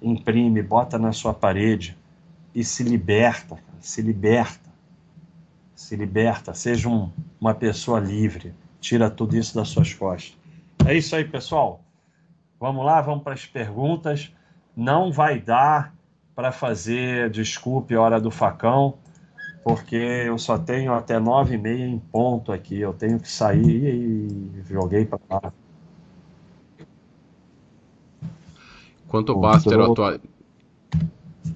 imprime, bota na sua parede e se liberta, se liberta, se liberta, seja um, uma pessoa livre, tira tudo isso das suas costas. É isso aí, pessoal. Vamos lá, vamos para as perguntas não vai dar para fazer, desculpe, hora do facão, porque eu só tenho até nove e meia em ponto aqui. Eu tenho que sair e joguei para lá. Enquanto o Baster atual...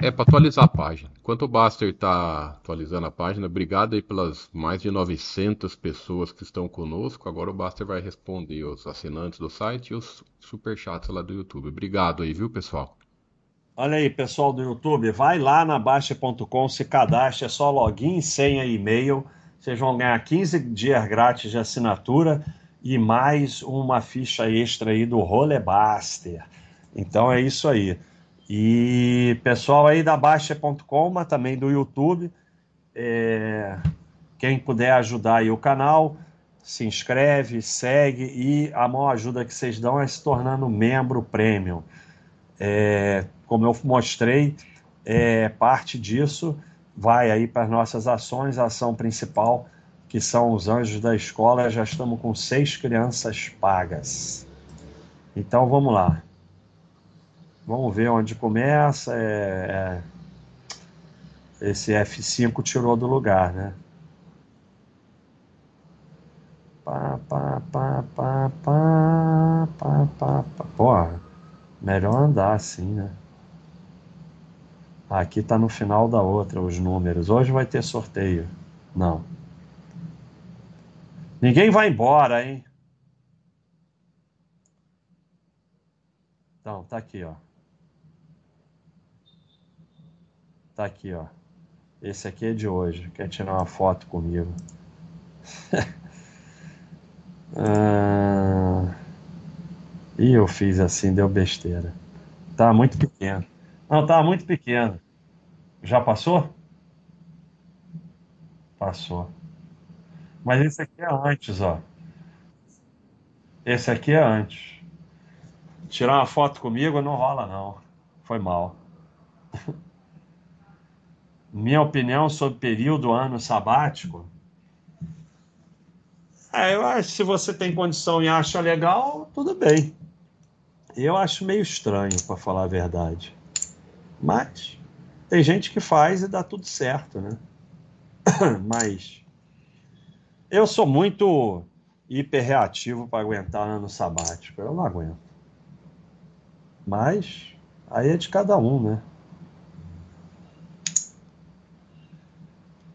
É para atualizar a página. Enquanto o Baster está atualizando a página, obrigado aí pelas mais de 900 pessoas que estão conosco. Agora o Baster vai responder os assinantes do site e os superchats lá do YouTube. Obrigado aí, viu, pessoal? Olha aí, pessoal do YouTube, vai lá na Baixa.com, se cadastre, é só login, senha e e-mail. Vocês vão ganhar 15 dias grátis de assinatura e mais uma ficha extra aí do Rolebuster. Então é isso aí. E pessoal aí da Baixa.com, mas também do YouTube, é... quem puder ajudar aí o canal, se inscreve, segue e a maior ajuda que vocês dão é se tornando membro premium. É, como eu mostrei, é, parte disso vai aí para as nossas ações, a ação principal, que são os anjos da escola, já estamos com seis crianças pagas. Então vamos lá. Vamos ver onde começa. É, é, esse F5 tirou do lugar, né? Pá, pá, pá, pá, pá, pá, pá. Porra, melhor andar assim, né? Aqui tá no final da outra os números. Hoje vai ter sorteio. Não. Ninguém vai embora, hein? Então, tá aqui, ó. Tá aqui, ó. Esse aqui é de hoje. Quer tirar uma foto comigo? ah... Ih, eu fiz assim, deu besteira. Tá muito pequeno. Não, tá muito pequeno. Já passou? Passou. Mas esse aqui é antes, ó. Esse aqui é antes. Tirar uma foto comigo não rola, não. Foi mal. Minha opinião sobre período, ano sabático. É, eu acho se você tem condição e acha legal, tudo bem. Eu acho meio estranho, para falar a verdade. Mas tem gente que faz e dá tudo certo, né? Mas eu sou muito hiperreativo para aguentar ano sabático. Eu não aguento. Mas aí é de cada um, né?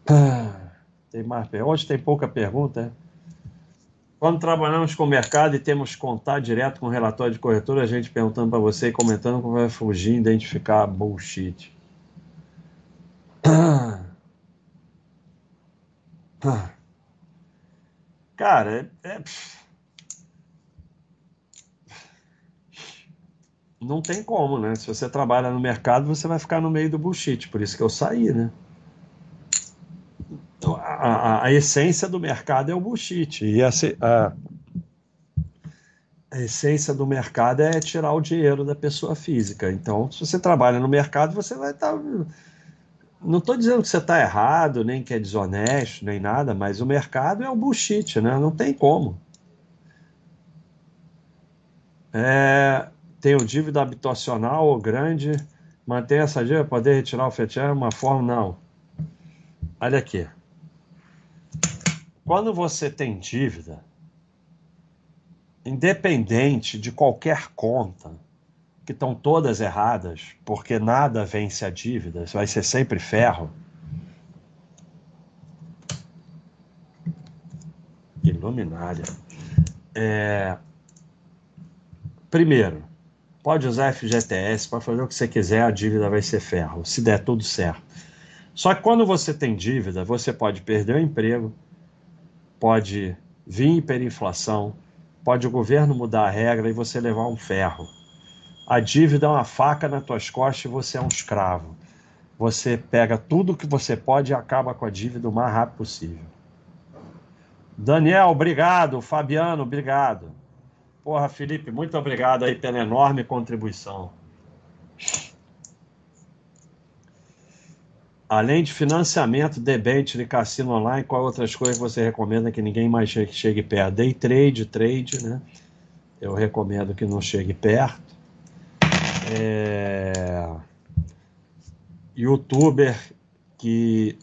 Ah, tem mais Hoje tem pouca pergunta. Né? Quando trabalhamos com o mercado e temos contato direto com o relatório de corretora, a gente perguntando para você e comentando como vai fugir, identificar bullshit. Ah. Ah. Cara, é, não tem como, né? Se você trabalha no mercado, você vai ficar no meio do bullshit. Por isso que eu saí, né? Então, a, a, a essência do mercado é o bullshit. E a, a, a essência do mercado é tirar o dinheiro da pessoa física. Então, se você trabalha no mercado, você vai estar. Tá... Não estou dizendo que você está errado, nem que é desonesto, nem nada, mas o mercado é o bullshit, né? Não tem como. É, tenho dívida habitacional ou grande, mantém essa dívida, poder retirar o FETER uma forma, não. Olha aqui. Quando você tem dívida, independente de qualquer conta, que estão todas erradas, porque nada vence a dívida, vai ser sempre ferro. Iluminária. É... Primeiro, Pode usar FGTS para fazer o que você quiser, a dívida vai ser ferro, se der tudo certo. Só que quando você tem dívida, você pode perder o emprego, pode vir hiperinflação, pode o governo mudar a regra e você levar um ferro. A dívida é uma faca nas tuas costas e você é um escravo. Você pega tudo que você pode e acaba com a dívida o mais rápido possível. Daniel, obrigado. Fabiano, obrigado. Porra, Felipe, muito obrigado aí pela enorme contribuição. Além de financiamento, debênture, cassino online, qual outras coisas você recomenda que ninguém mais chegue, perto? Day trade, trade, né? Eu recomendo que não chegue perto. É... Youtuber que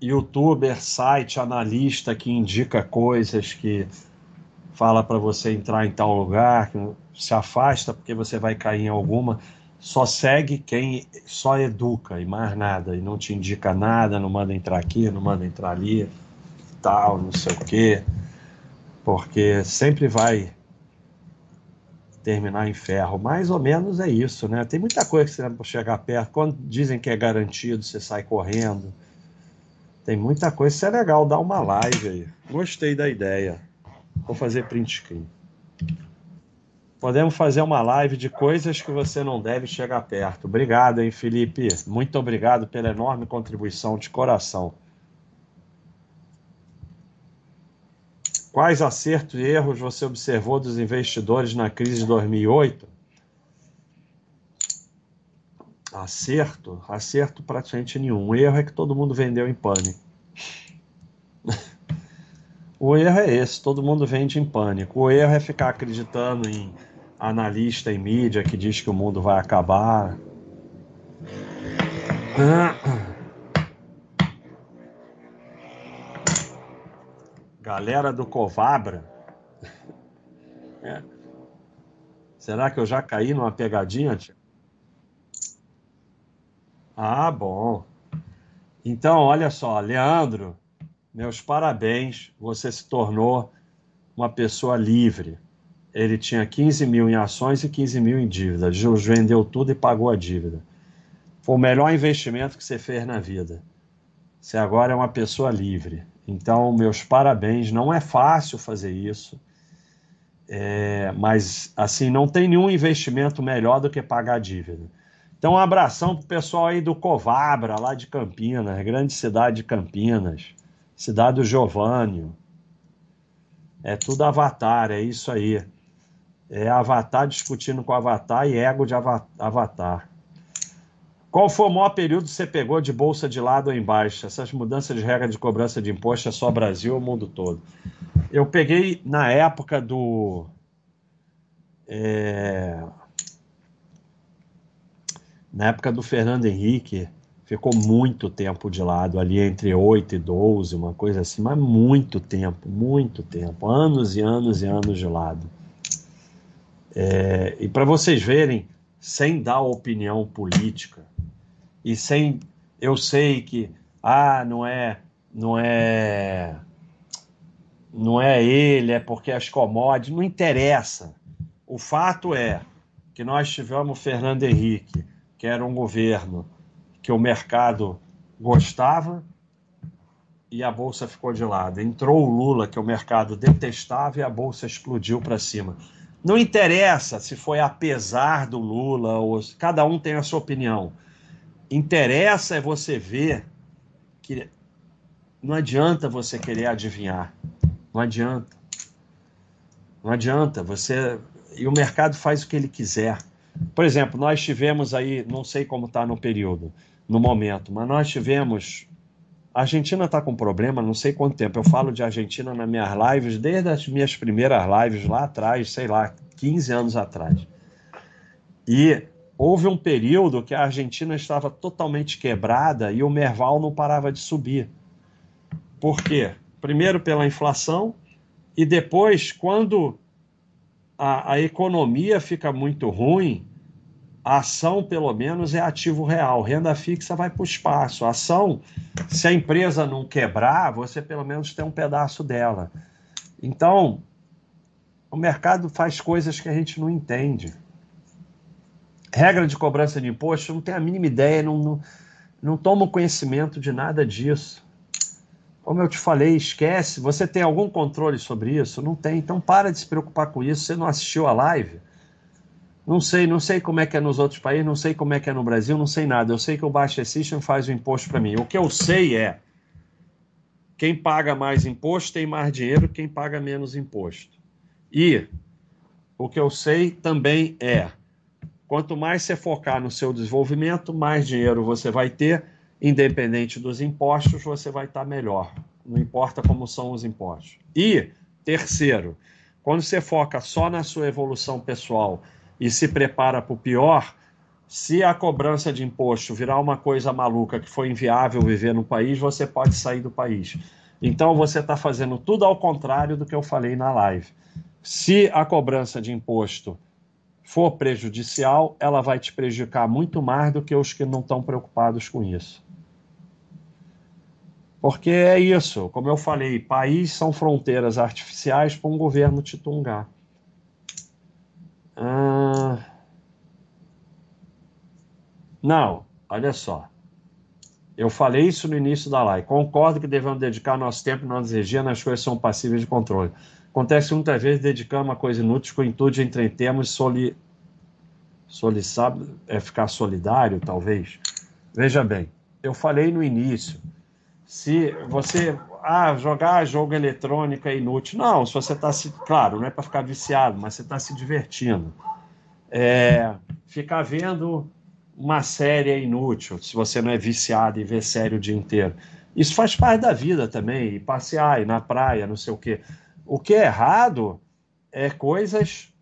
youtuber, site, analista que indica coisas que fala para você entrar em tal lugar, se afasta porque você vai cair em alguma. Só segue quem só educa e mais nada, e não te indica nada, não manda entrar aqui, não manda entrar ali, tal, não sei o quê, porque sempre vai terminar em ferro. Mais ou menos é isso, né? Tem muita coisa que você chegar perto. Quando dizem que é garantido, você sai correndo. Tem muita coisa. Isso é legal, dá uma live aí. Gostei da ideia. Vou fazer print screen. Podemos fazer uma live de coisas que você não deve chegar perto. Obrigado, hein, Felipe? Muito obrigado pela enorme contribuição de coração. Quais acertos e erros você observou dos investidores na crise de 2008? Acerto? Acerto praticamente nenhum. O erro é que todo mundo vendeu em pânico. O erro é esse, todo mundo vende em pânico. O erro é ficar acreditando em analista e mídia que diz que o mundo vai acabar. Galera do Covabra. É. Será que eu já caí numa pegadinha, tia? Ah, bom. Então, olha só, Leandro, meus parabéns, você se tornou uma pessoa livre. Ele tinha 15 mil em ações e 15 mil em dívida. Jus vendeu tudo e pagou a dívida. Foi o melhor investimento que você fez na vida. Você agora é uma pessoa livre. Então, meus parabéns. Não é fácil fazer isso. É, mas, assim, não tem nenhum investimento melhor do que pagar a dívida. Então, um abração pro pessoal aí do Covabra, lá de Campinas, grande cidade de Campinas, cidade do Giovânio. É tudo Avatar, é isso aí. É Avatar discutindo com Avatar e ego de Avatar. Qual foi o maior período que você pegou de bolsa de lado ou embaixo? Essas mudanças de regra de cobrança de imposto é só Brasil ou mundo todo? Eu peguei na época do. É, na época do Fernando Henrique, ficou muito tempo de lado, ali entre 8 e 12, uma coisa assim, mas muito tempo, muito tempo, anos e anos e anos de lado. É, e para vocês verem, sem dar opinião política e sem, eu sei que, ah, não é, não é, não é ele, é porque as commodities, não interessa. O fato é que nós tivemos Fernando Henrique, que era um governo que o mercado gostava e a bolsa ficou de lado. Entrou o Lula, que o mercado detestava, e a bolsa explodiu para cima. Não interessa se foi apesar do Lula, ou cada um tem a sua opinião. Interessa é você ver que não adianta você querer adivinhar. Não adianta. Não adianta. Você e o mercado faz o que ele quiser. Por exemplo, nós tivemos aí, não sei como está no período, no momento, mas nós tivemos. A Argentina está com problema, não sei quanto tempo. Eu falo de Argentina nas minhas lives, desde as minhas primeiras lives lá atrás, sei lá, 15 anos atrás. E houve um período que a Argentina estava totalmente quebrada e o Merval não parava de subir. Por quê? Primeiro pela inflação e depois, quando a, a economia fica muito ruim, a ação, pelo menos, é ativo real. Renda fixa vai para o espaço. A ação, se a empresa não quebrar, você pelo menos tem um pedaço dela. Então, o mercado faz coisas que a gente não entende. Regra de cobrança de imposto, não tem a mínima ideia, não, não, não tomo conhecimento de nada disso. Como eu te falei, esquece. Você tem algum controle sobre isso? Não tem. Então para de se preocupar com isso. Você não assistiu a live? Não sei, não sei como é que é nos outros países, não sei como é que é no Brasil, não sei nada. Eu sei que o Baixa System faz o imposto para mim. O que eu sei é quem paga mais imposto tem mais dinheiro, quem paga menos imposto. E o que eu sei também é quanto mais você focar no seu desenvolvimento, mais dinheiro você vai ter, independente dos impostos, você vai estar melhor. Não importa como são os impostos. E terceiro, quando você foca só na sua evolução pessoal, e se prepara para o pior, se a cobrança de imposto virar uma coisa maluca que foi inviável viver no país, você pode sair do país. Então você está fazendo tudo ao contrário do que eu falei na live. Se a cobrança de imposto for prejudicial, ela vai te prejudicar muito mais do que os que não estão preocupados com isso. Porque é isso, como eu falei, país são fronteiras artificiais para um governo te tungar. Ah, não, olha só. Eu falei isso no início da live. Concordo que devemos dedicar nosso tempo e nossa energia nas coisas que são passíveis de controle. Acontece muitas vezes dedicamos uma coisa inútil com intuito de entretermos soli... Soliçar, é ficar solidário, talvez. Veja bem, eu falei no início, se você ah, jogar jogo eletrônico é inútil. Não, se você está se. Claro, não é para ficar viciado, mas você está se divertindo. É, ficar vendo uma série é inútil, se você não é viciado e vê série o dia inteiro. Isso faz parte da vida também, e passear, na praia, não sei o quê. O que é errado é coisas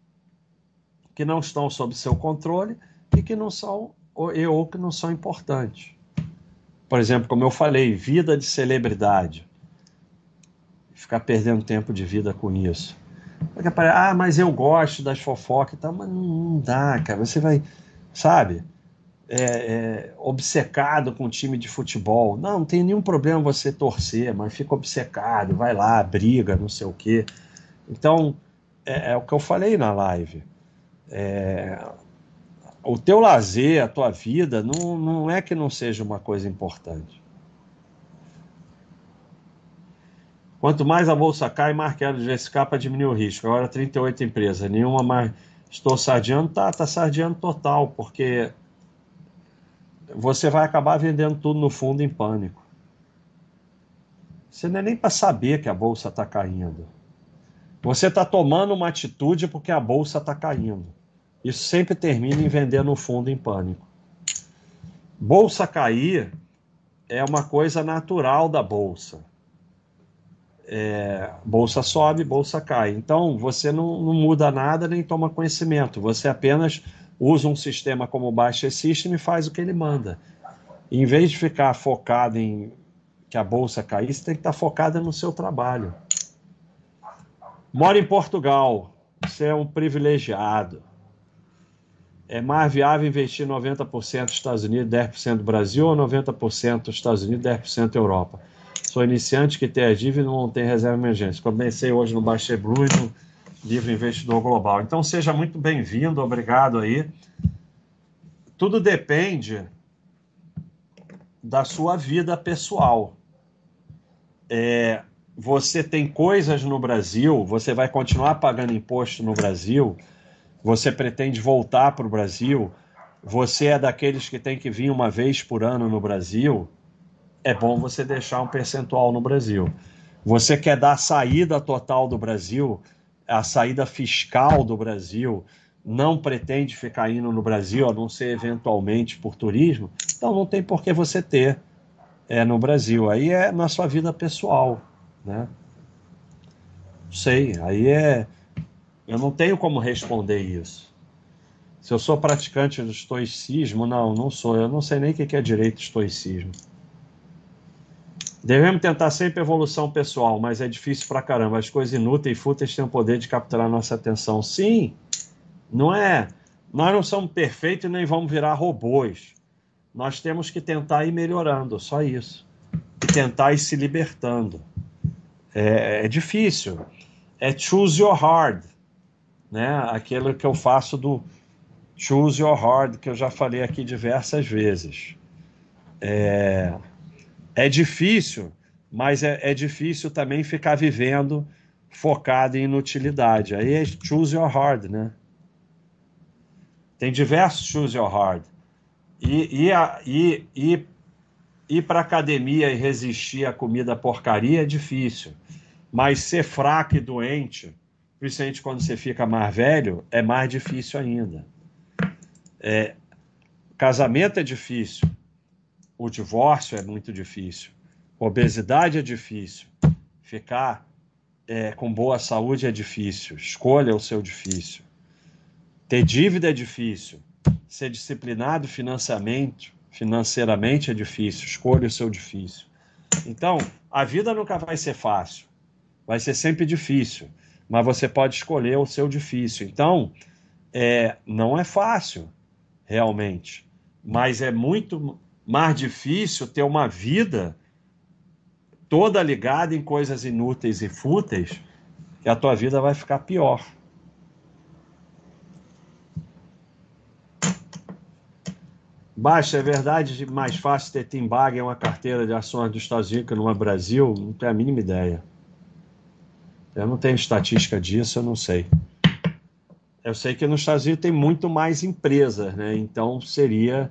que não estão sob seu controle e que não são, ou, que não são importantes. Por exemplo, como eu falei, vida de celebridade ficar perdendo tempo de vida com isso. Ah, mas eu gosto das fofocas e tal, mas não dá, cara. Você vai, sabe, é, é, obcecado com time de futebol. Não, não tem nenhum problema você torcer, mas fica obcecado, vai lá, briga, não sei o quê. Então, é, é o que eu falei na live. É, o teu lazer, a tua vida, não, não é que não seja uma coisa importante. Quanto mais a bolsa cai, mais quero diversificar para diminuir o risco. Agora 38 empresas, nenhuma mais. Estou sardiando, tá, tá sardiando total, porque você vai acabar vendendo tudo no fundo em pânico. Você não é nem para saber que a bolsa está caindo. Você está tomando uma atitude porque a bolsa está caindo. Isso sempre termina em vender no fundo em pânico. Bolsa cair é uma coisa natural da bolsa. É, bolsa sobe, bolsa cai. Então você não, não, muda nada nem toma conhecimento. Você apenas usa um sistema como o Baixa System e faz o que ele manda. em vez de ficar focado em que a bolsa você tem que estar focado no seu trabalho. Mora em Portugal, você é um privilegiado. É mais viável investir 90% nos Estados Unidos, 10% do Brasil, ou 90% nos Estados Unidos, 10% Europa? Sou iniciante que tem a dívida e não tem reserva emergência. Comecei hoje no Baixa Blue e no Livro Investidor Global. Então seja muito bem-vindo, obrigado aí. Tudo depende da sua vida pessoal. É, você tem coisas no Brasil, você vai continuar pagando imposto no Brasil, você pretende voltar para o Brasil, você é daqueles que tem que vir uma vez por ano no Brasil, é bom você deixar um percentual no Brasil. Você quer dar saída total do Brasil, a saída fiscal do Brasil, não pretende ficar indo no Brasil, a não ser eventualmente por turismo, então não tem por que você ter é, no Brasil. Aí é na sua vida pessoal né? Sei, aí é. Eu não tenho como responder isso. Se eu sou praticante do estoicismo, não, não sou. Eu não sei nem o que é direito estoicismo. Devemos tentar sempre evolução pessoal, mas é difícil pra caramba. As coisas inúteis e fúteis têm o poder de capturar nossa atenção. Sim, não é. Nós não somos perfeitos e nem vamos virar robôs. Nós temos que tentar ir melhorando, só isso. E tentar ir se libertando é, é difícil. É choose your hard, né? Aquilo que eu faço do choose your hard, que eu já falei aqui diversas vezes. É, é difícil, mas é, é difícil também ficar vivendo focado em inutilidade. Aí é choose your hard, né? Tem diversos choose your hard. E, e, e, e ir para academia e resistir à comida porcaria é difícil. Mas ser fraco e doente, principalmente quando você fica mais velho, é mais difícil ainda. É, casamento é difícil, o divórcio é muito difícil, obesidade é difícil, ficar é, com boa saúde é difícil, escolha o seu difícil, ter dívida é difícil, ser disciplinado financeiramente, financeiramente é difícil, escolha o seu difícil. Então, a vida nunca vai ser fácil. Vai ser sempre difícil, mas você pode escolher o seu difícil. Então, é, não é fácil, realmente, mas é muito mais difícil ter uma vida toda ligada em coisas inúteis e fúteis, que a tua vida vai ficar pior. Baixa, é verdade mais fácil ter Timbag em uma carteira de ações dos Estados Unidos que no Brasil? Não tenho a mínima ideia. Eu não tenho estatística disso, eu não sei. Eu sei que nos Estados Unidos tem muito mais empresas, né? Então seria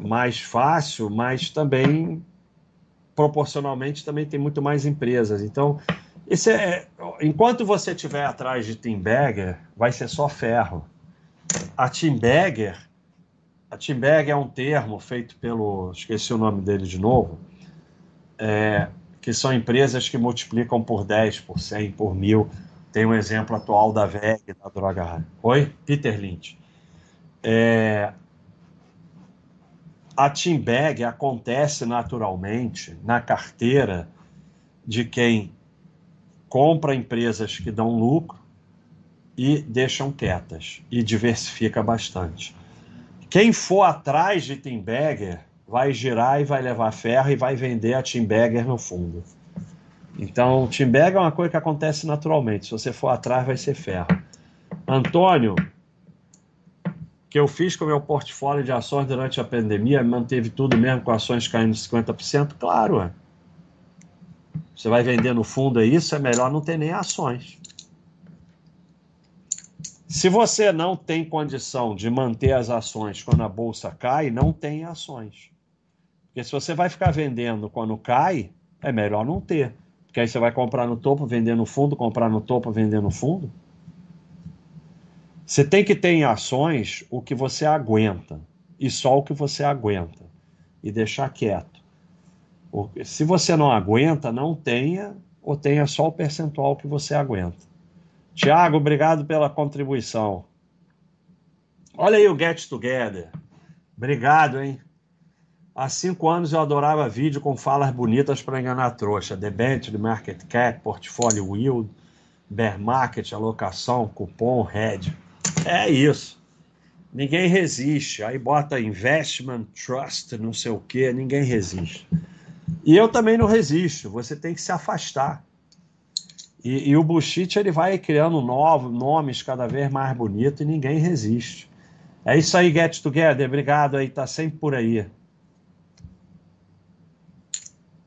mais fácil, mas também proporcionalmente também tem muito mais empresas. Então, esse é, enquanto você estiver atrás de Tim Bagger, vai ser só ferro. A Tim Bagger, a Tim Bagger é um termo feito pelo, esqueci o nome dele de novo, é, que são empresas que multiplicam por 10, por 100, por mil. Tem um exemplo atual da VEG, da Droga Oi? Peter Lynch. É... A team bag acontece naturalmente na carteira de quem compra empresas que dão lucro e deixam quietas e diversifica bastante. Quem for atrás de Timberger vai girar e vai levar ferro e vai vender a Timberger no fundo. Então, Timberger é uma coisa que acontece naturalmente. Se você for atrás, vai ser ferro. Antônio, que eu fiz com o meu portfólio de ações durante a pandemia, manteve tudo mesmo com ações caindo 50%? Claro. Você vai vender no fundo é isso, é melhor não ter nem ações. Se você não tem condição de manter as ações quando a bolsa cai, não tem ações. Porque se você vai ficar vendendo quando cai, é melhor não ter. Porque aí você vai comprar no topo, vender no fundo, comprar no topo, vender no fundo. Você tem que ter em ações o que você aguenta e só o que você aguenta e deixar quieto. Se você não aguenta, não tenha ou tenha só o percentual que você aguenta. Tiago, obrigado pela contribuição. Olha aí o Get Together. Obrigado, hein? Há cinco anos eu adorava vídeo com falas bonitas para enganar trouxa. Debente, Market Cap, Portfólio Yield, Bear Market, alocação, cupom, head. É isso. Ninguém resiste. Aí bota investment, trust, não sei o quê, ninguém resiste. E eu também não resisto. Você tem que se afastar. E, e o bullshit ele vai criando novos nomes cada vez mais bonitos e ninguém resiste. É isso aí, Get Together. Obrigado aí, tá sempre por aí.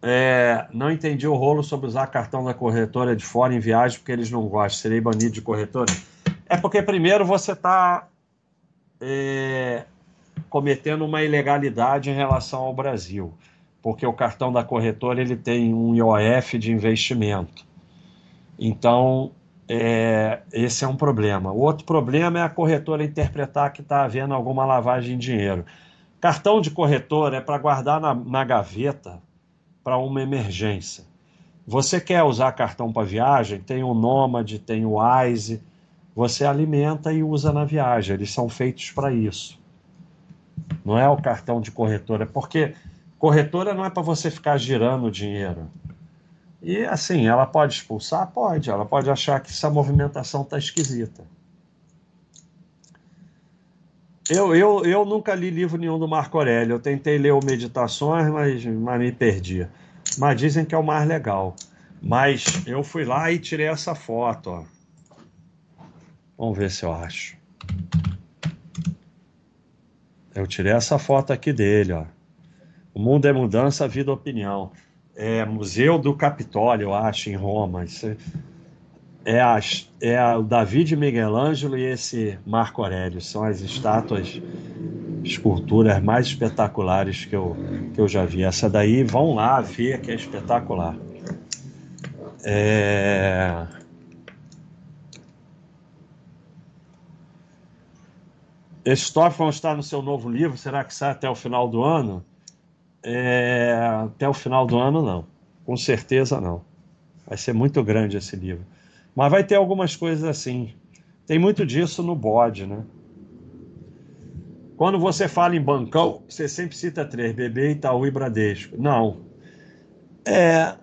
É, não entendi o rolo sobre usar cartão da corretora de fora em viagem porque eles não gostam. Serei banido de corretora? É porque, primeiro, você está é, cometendo uma ilegalidade em relação ao Brasil, porque o cartão da corretora ele tem um IOF de investimento. Então, é, esse é um problema. O outro problema é a corretora interpretar que está havendo alguma lavagem de dinheiro. Cartão de corretora é para guardar na, na gaveta para uma emergência. Você quer usar cartão para viagem? Tem o Nomad, tem o Wise você alimenta e usa na viagem. Eles são feitos para isso. Não é o cartão de corretora, porque corretora não é para você ficar girando dinheiro. E assim, ela pode expulsar? Pode. Ela pode achar que essa movimentação está esquisita. Eu, eu, eu nunca li livro nenhum do Marco Aurélio. Eu tentei ler o Meditações, mas, mas me perdi. Mas dizem que é o mais legal. Mas eu fui lá e tirei essa foto. Ó. Vamos ver se eu acho. Eu tirei essa foto aqui dele, ó. O mundo é mudança, vida opinião. É Museu do Capitólio, eu acho, em Roma. Isso é, a, é a, o David Miguel Ângelo e esse Marco Aurélio. São as estátuas, esculturas mais espetaculares que eu, que eu já vi. Essa daí, vão lá ver que é espetacular. É... Tópico está no seu novo livro. Será que sai até o final do ano? É, até o final do ano, não. Com certeza, não. Vai ser muito grande esse livro. Mas vai ter algumas coisas assim. Tem muito disso no bode, né? Quando você fala em bancão, você sempre cita três: BB, Itaú e Bradesco. Não. É,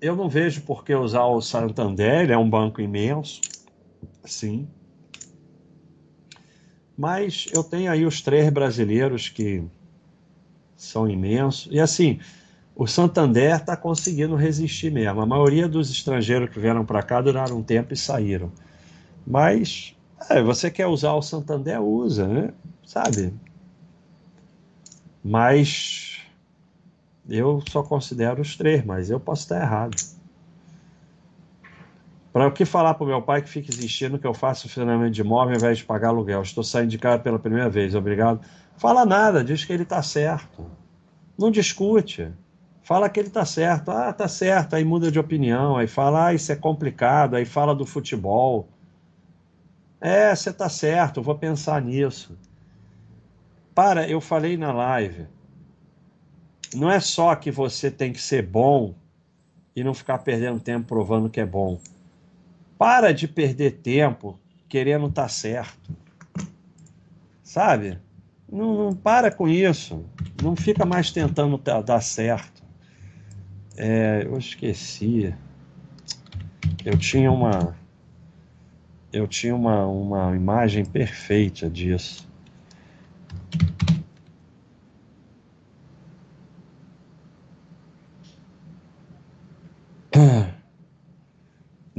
eu não vejo por que usar o Santander, ele é um banco imenso. Sim. Mas eu tenho aí os três brasileiros que são imensos. E assim, o Santander está conseguindo resistir mesmo. A maioria dos estrangeiros que vieram para cá duraram um tempo e saíram. Mas é, você quer usar o Santander, usa, né? Sabe? Mas eu só considero os três, mas eu posso estar errado. Para o que falar para o meu pai que fica insistindo que eu faço financiamento de imóvel ao invés de pagar aluguel? Estou saindo de casa pela primeira vez, obrigado. Fala nada, diz que ele está certo. Não discute. Fala que ele está certo. Ah, está certo. Aí muda de opinião. Aí fala, ah, isso é complicado. Aí fala do futebol. É, você está certo, vou pensar nisso. Para, eu falei na live. Não é só que você tem que ser bom e não ficar perdendo tempo provando que é bom. Para de perder tempo querendo estar tá certo. Sabe? Não, não, para com isso. Não fica mais tentando dar certo. É, eu esqueci. Eu tinha uma eu tinha uma, uma imagem perfeita disso.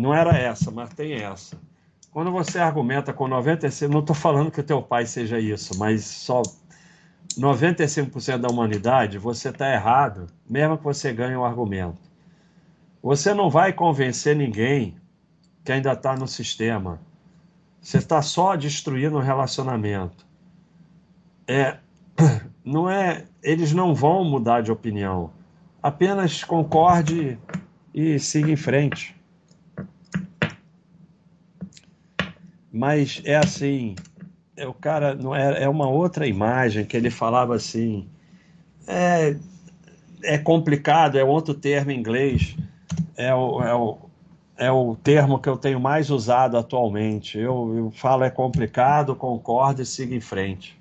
Não era essa, mas tem essa. Quando você argumenta com 95%, não estou falando que o teu pai seja isso, mas só 95% da humanidade, você está errado, mesmo que você ganhe o um argumento. Você não vai convencer ninguém que ainda está no sistema. Você está só destruindo o relacionamento. É, não é, eles não vão mudar de opinião. Apenas concorde e siga em frente. Mas é assim, é, o cara não é, é uma outra imagem que ele falava assim. É, é complicado, é outro termo em inglês. É o, é, o, é o termo que eu tenho mais usado atualmente. Eu, eu falo é complicado, concordo e siga em frente.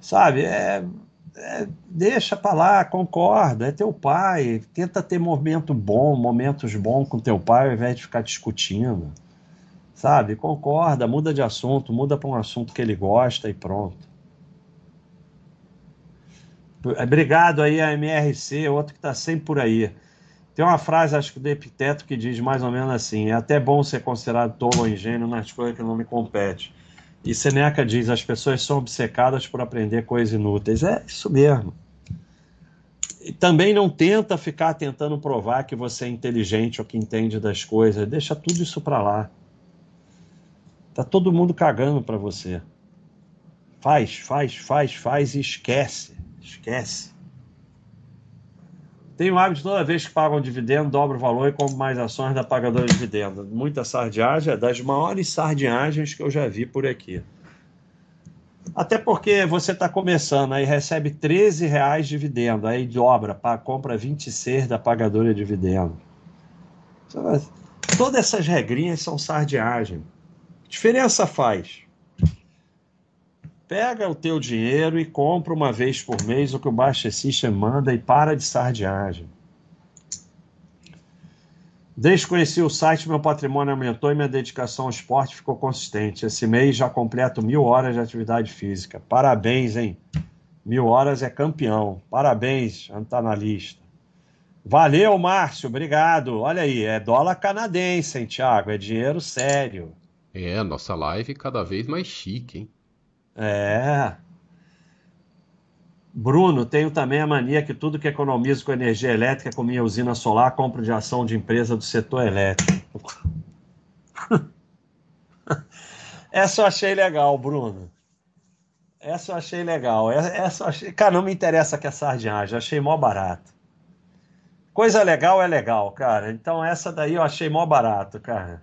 Sabe? É, é, deixa para lá, concorda, é teu pai. Tenta ter momento bom, momentos bons com teu pai ao invés de ficar discutindo sabe? Concorda, muda de assunto, muda para um assunto que ele gosta e pronto. Obrigado aí a MRC, outro que está sempre por aí. Tem uma frase, acho que do Epiteto, que diz mais ou menos assim: é até bom ser considerado tolo ou ingênuo nas coisas que não me competem. E Seneca diz: as pessoas são obcecadas por aprender coisas inúteis. É isso mesmo. E também não tenta ficar tentando provar que você é inteligente ou que entende das coisas. Deixa tudo isso para lá. Tá todo mundo cagando para você. Faz, faz, faz, faz e esquece. Esquece. Tenho o hábito toda vez que pagam dividendo, dobro o valor e compro mais ações da pagadora de dividendo. Muita sardiagem, é das maiores sardiagens que eu já vi por aqui. Até porque você está começando, aí recebe 13 reais de dividendo, aí dobra, compra 26 da pagadora de dividendo. Todas essas regrinhas são sardiagem diferença faz? Pega o teu dinheiro e compra uma vez por mês o que o Baixa System manda e para de sardiagem. Desde que conheci o site, meu patrimônio aumentou e minha dedicação ao esporte ficou consistente. Esse mês já completo mil horas de atividade física. Parabéns, hein? Mil horas é campeão. Parabéns, está na lista. Valeu, Márcio, obrigado. Olha aí, é dólar canadense, hein, Thiago? É dinheiro sério. É, nossa live cada vez mais chique, hein? É. Bruno, tenho também a mania que tudo que economizo com energia elétrica com minha usina solar, compro de ação de empresa do setor elétrico. Essa eu achei legal, Bruno. Essa eu achei legal. Essa eu achei... Cara, não me interessa que é sardinhagem, achei mó barato. Coisa legal é legal, cara. Então essa daí eu achei mó barato, cara.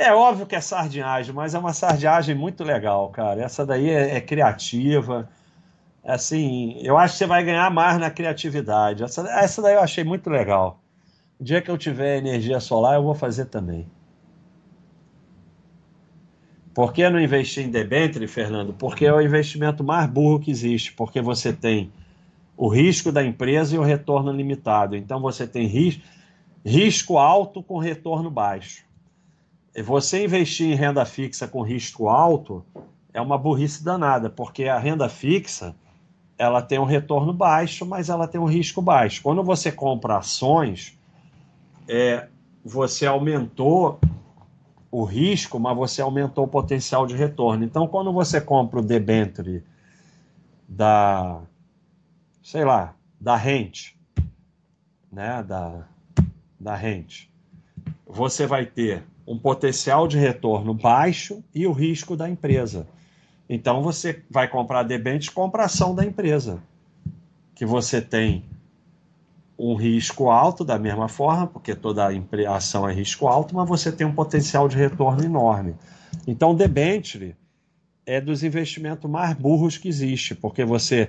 É óbvio que é sardinhagem, mas é uma sardinhagem muito legal, cara. Essa daí é, é criativa. Assim, eu acho que você vai ganhar mais na criatividade. Essa, essa daí eu achei muito legal. O dia que eu tiver energia solar, eu vou fazer também. Por que não investir em debênture, Fernando? Porque é o investimento mais burro que existe, porque você tem o risco da empresa e o retorno limitado. Então você tem ris risco alto com retorno baixo você investir em renda fixa com risco alto é uma burrice danada, porque a renda fixa ela tem um retorno baixo, mas ela tem um risco baixo. Quando você compra ações, é, você aumentou o risco, mas você aumentou o potencial de retorno. Então, quando você compra o debenture da, sei lá, da rente, né, da, da rente, você vai ter um potencial de retorno baixo e o risco da empresa. Então você vai comprar debênture, compra ação da empresa, que você tem um risco alto da mesma forma, porque toda ação é risco alto, mas você tem um potencial de retorno enorme. Então, debênture é dos investimentos mais burros que existe, porque você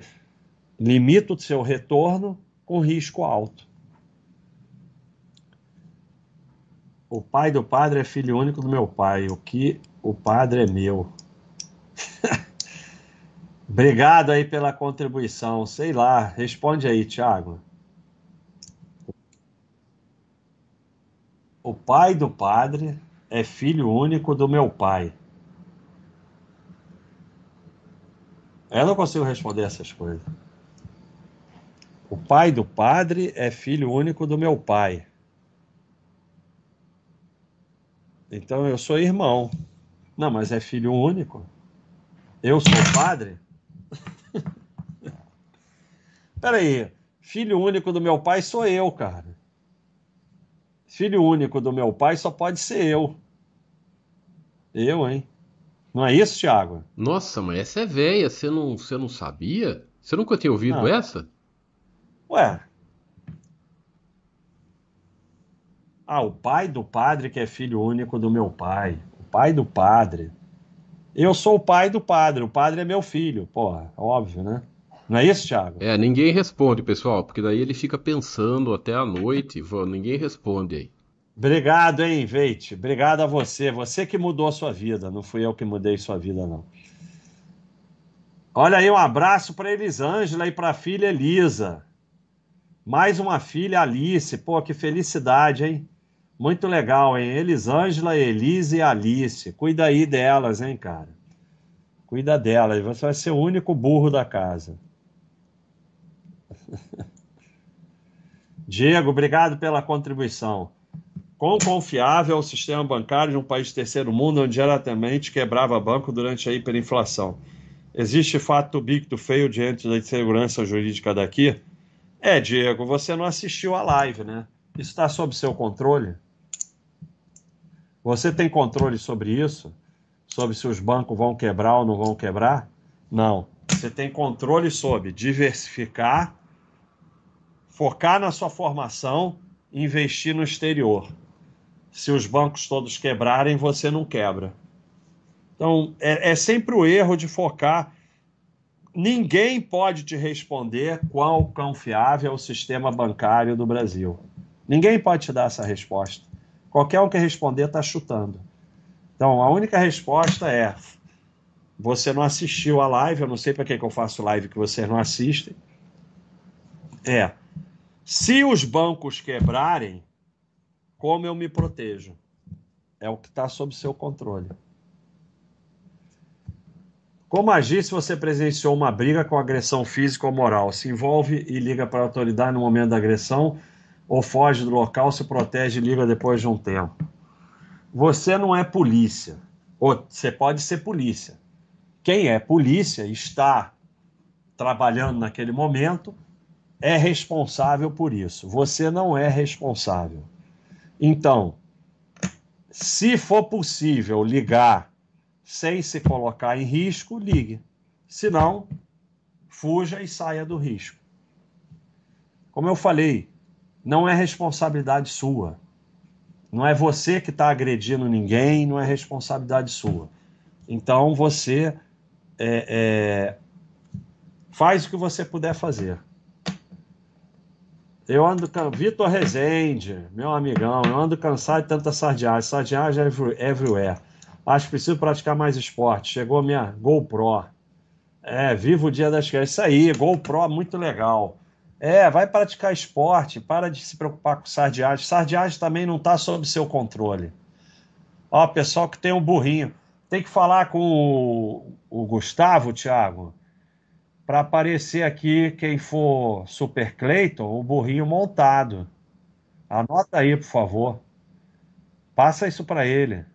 limita o seu retorno com risco alto. O pai do padre é filho único do meu pai. O que o padre é meu. Obrigado aí pela contribuição. Sei lá, responde aí, Thiago. O pai do padre é filho único do meu pai. Eu não consigo responder essas coisas. O pai do padre é filho único do meu pai. Então eu sou irmão. Não, mas é filho único. Eu sou padre? Peraí, filho único do meu pai sou eu, cara. Filho único do meu pai só pode ser eu. Eu, hein? Não é isso, Thiago? Nossa, mas essa é velha, você não, você não sabia? Você nunca tinha ouvido não. essa? Ué. Ah, o pai do padre que é filho único do meu pai. O pai do padre. Eu sou o pai do padre, o padre é meu filho. Porra, óbvio, né? Não é isso, Thiago? É, ninguém responde, pessoal, porque daí ele fica pensando até a noite. Ninguém responde aí. Obrigado, hein, Veite. Obrigado a você. Você que mudou a sua vida. Não fui eu que mudei sua vida, não. Olha aí, um abraço para Elisângela e para a filha Elisa. Mais uma filha, Alice. Pô, que felicidade, hein? Muito legal, hein? Elisângela, Elise e Alice. Cuida aí delas, hein, cara? Cuida delas. Você vai ser o único burro da casa. Diego, obrigado pela contribuição. Quão confiável é o sistema bancário de um país terceiro mundo onde diretamente quebrava banco durante a hiperinflação? Existe fato bicto feio diante da insegurança jurídica daqui? É, Diego, você não assistiu a live, né? Isso está sob seu controle? Você tem controle sobre isso? Sobre se os bancos vão quebrar ou não vão quebrar? Não. Você tem controle sobre diversificar focar na sua formação investir no exterior. Se os bancos todos quebrarem, você não quebra. Então, é, é sempre o erro de focar. Ninguém pode te responder qual confiável é o sistema bancário do Brasil. Ninguém pode te dar essa resposta. Qualquer um que responder está chutando. Então, a única resposta é: você não assistiu a live, eu não sei para que, que eu faço live que vocês não assistem. É, se os bancos quebrarem, como eu me protejo? É o que está sob seu controle. Como agir se você presenciou uma briga com agressão física ou moral? Se envolve e liga para a autoridade no momento da agressão ou foge do local, se protege e liga depois de um tempo? Você não é polícia. Ou você pode ser polícia. Quem é polícia está trabalhando naquele momento é responsável por isso. Você não é responsável. Então, se for possível ligar sem se colocar em risco, ligue. Se não, fuja e saia do risco. Como eu falei, não é responsabilidade sua. Não é você que está agredindo ninguém, não é responsabilidade sua. Então você é, é, faz o que você puder fazer. Eu ando. Vitor Rezende, meu amigão, eu ando cansado de tanta sardinhagem. Sardinhagem everywhere. Acho que preciso praticar mais esporte. Chegou a minha GoPro. É, viva o dia das crianças. Isso aí, GoPro, muito legal. É, vai praticar esporte, para de se preocupar com sardiagem. Sardiagem também não está sob seu controle. Ó, pessoal que tem um burrinho. Tem que falar com o, o Gustavo, Thiago, para aparecer aqui quem for Super Clayton, o burrinho montado. Anota aí, por favor. Passa isso para ele.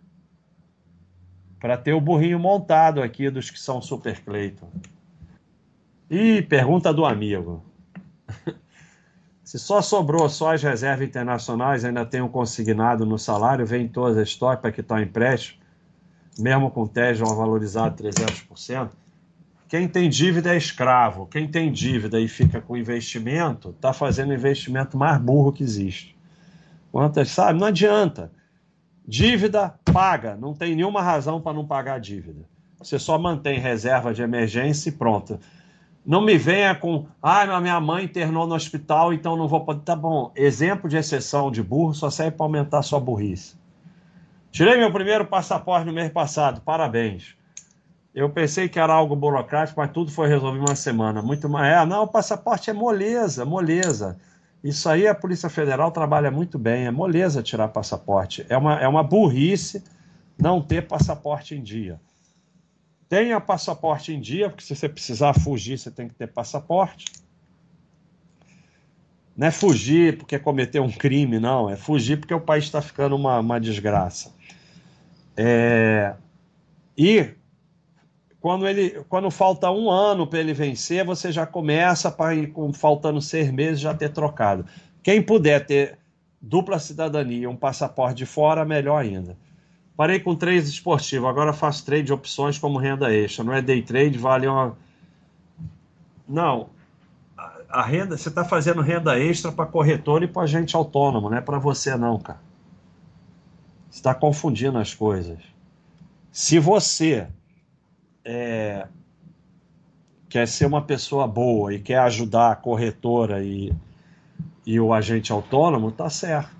Para ter o burrinho montado aqui dos que são Super Clayton. E pergunta do amigo. Se só sobrou só as reservas internacionais, ainda tem um consignado no salário, vem todas as estoques para quitar o empréstimo, mesmo com o TED valorizado 300%. Quem tem dívida é escravo. Quem tem dívida e fica com investimento, está fazendo o investimento mais burro que existe. Quantas, sabe? Não adianta. Dívida paga. Não tem nenhuma razão para não pagar a dívida. Você só mantém reserva de emergência e pronto. Não me venha com, ah, minha mãe internou no hospital, então não vou poder. Tá bom, exemplo de exceção de burro só serve para aumentar sua burrice. Tirei meu primeiro passaporte no mês passado, parabéns. Eu pensei que era algo burocrático, mas tudo foi resolvido em uma semana. Muito mais. É, não, o passaporte é moleza, moleza. Isso aí a Polícia Federal trabalha muito bem, é moleza tirar passaporte. É uma, é uma burrice não ter passaporte em dia. Tenha passaporte em dia, porque se você precisar fugir, você tem que ter passaporte. Não é fugir porque cometeu um crime, não. É fugir porque o país está ficando uma, uma desgraça. É... E quando, ele, quando falta um ano para ele vencer, você já começa para com, faltando seis meses já ter trocado. Quem puder ter dupla cidadania e um passaporte de fora, melhor ainda. Parei com trade esportivo, agora faço trade de opções como renda extra. Não é day trade, vale uma. Não. A, renda, você está fazendo renda extra para corretor e para agente autônomo, não é para você, não, cara. Você está confundindo as coisas. Se você é, quer ser uma pessoa boa e quer ajudar a corretora e, e o agente autônomo, tá certo.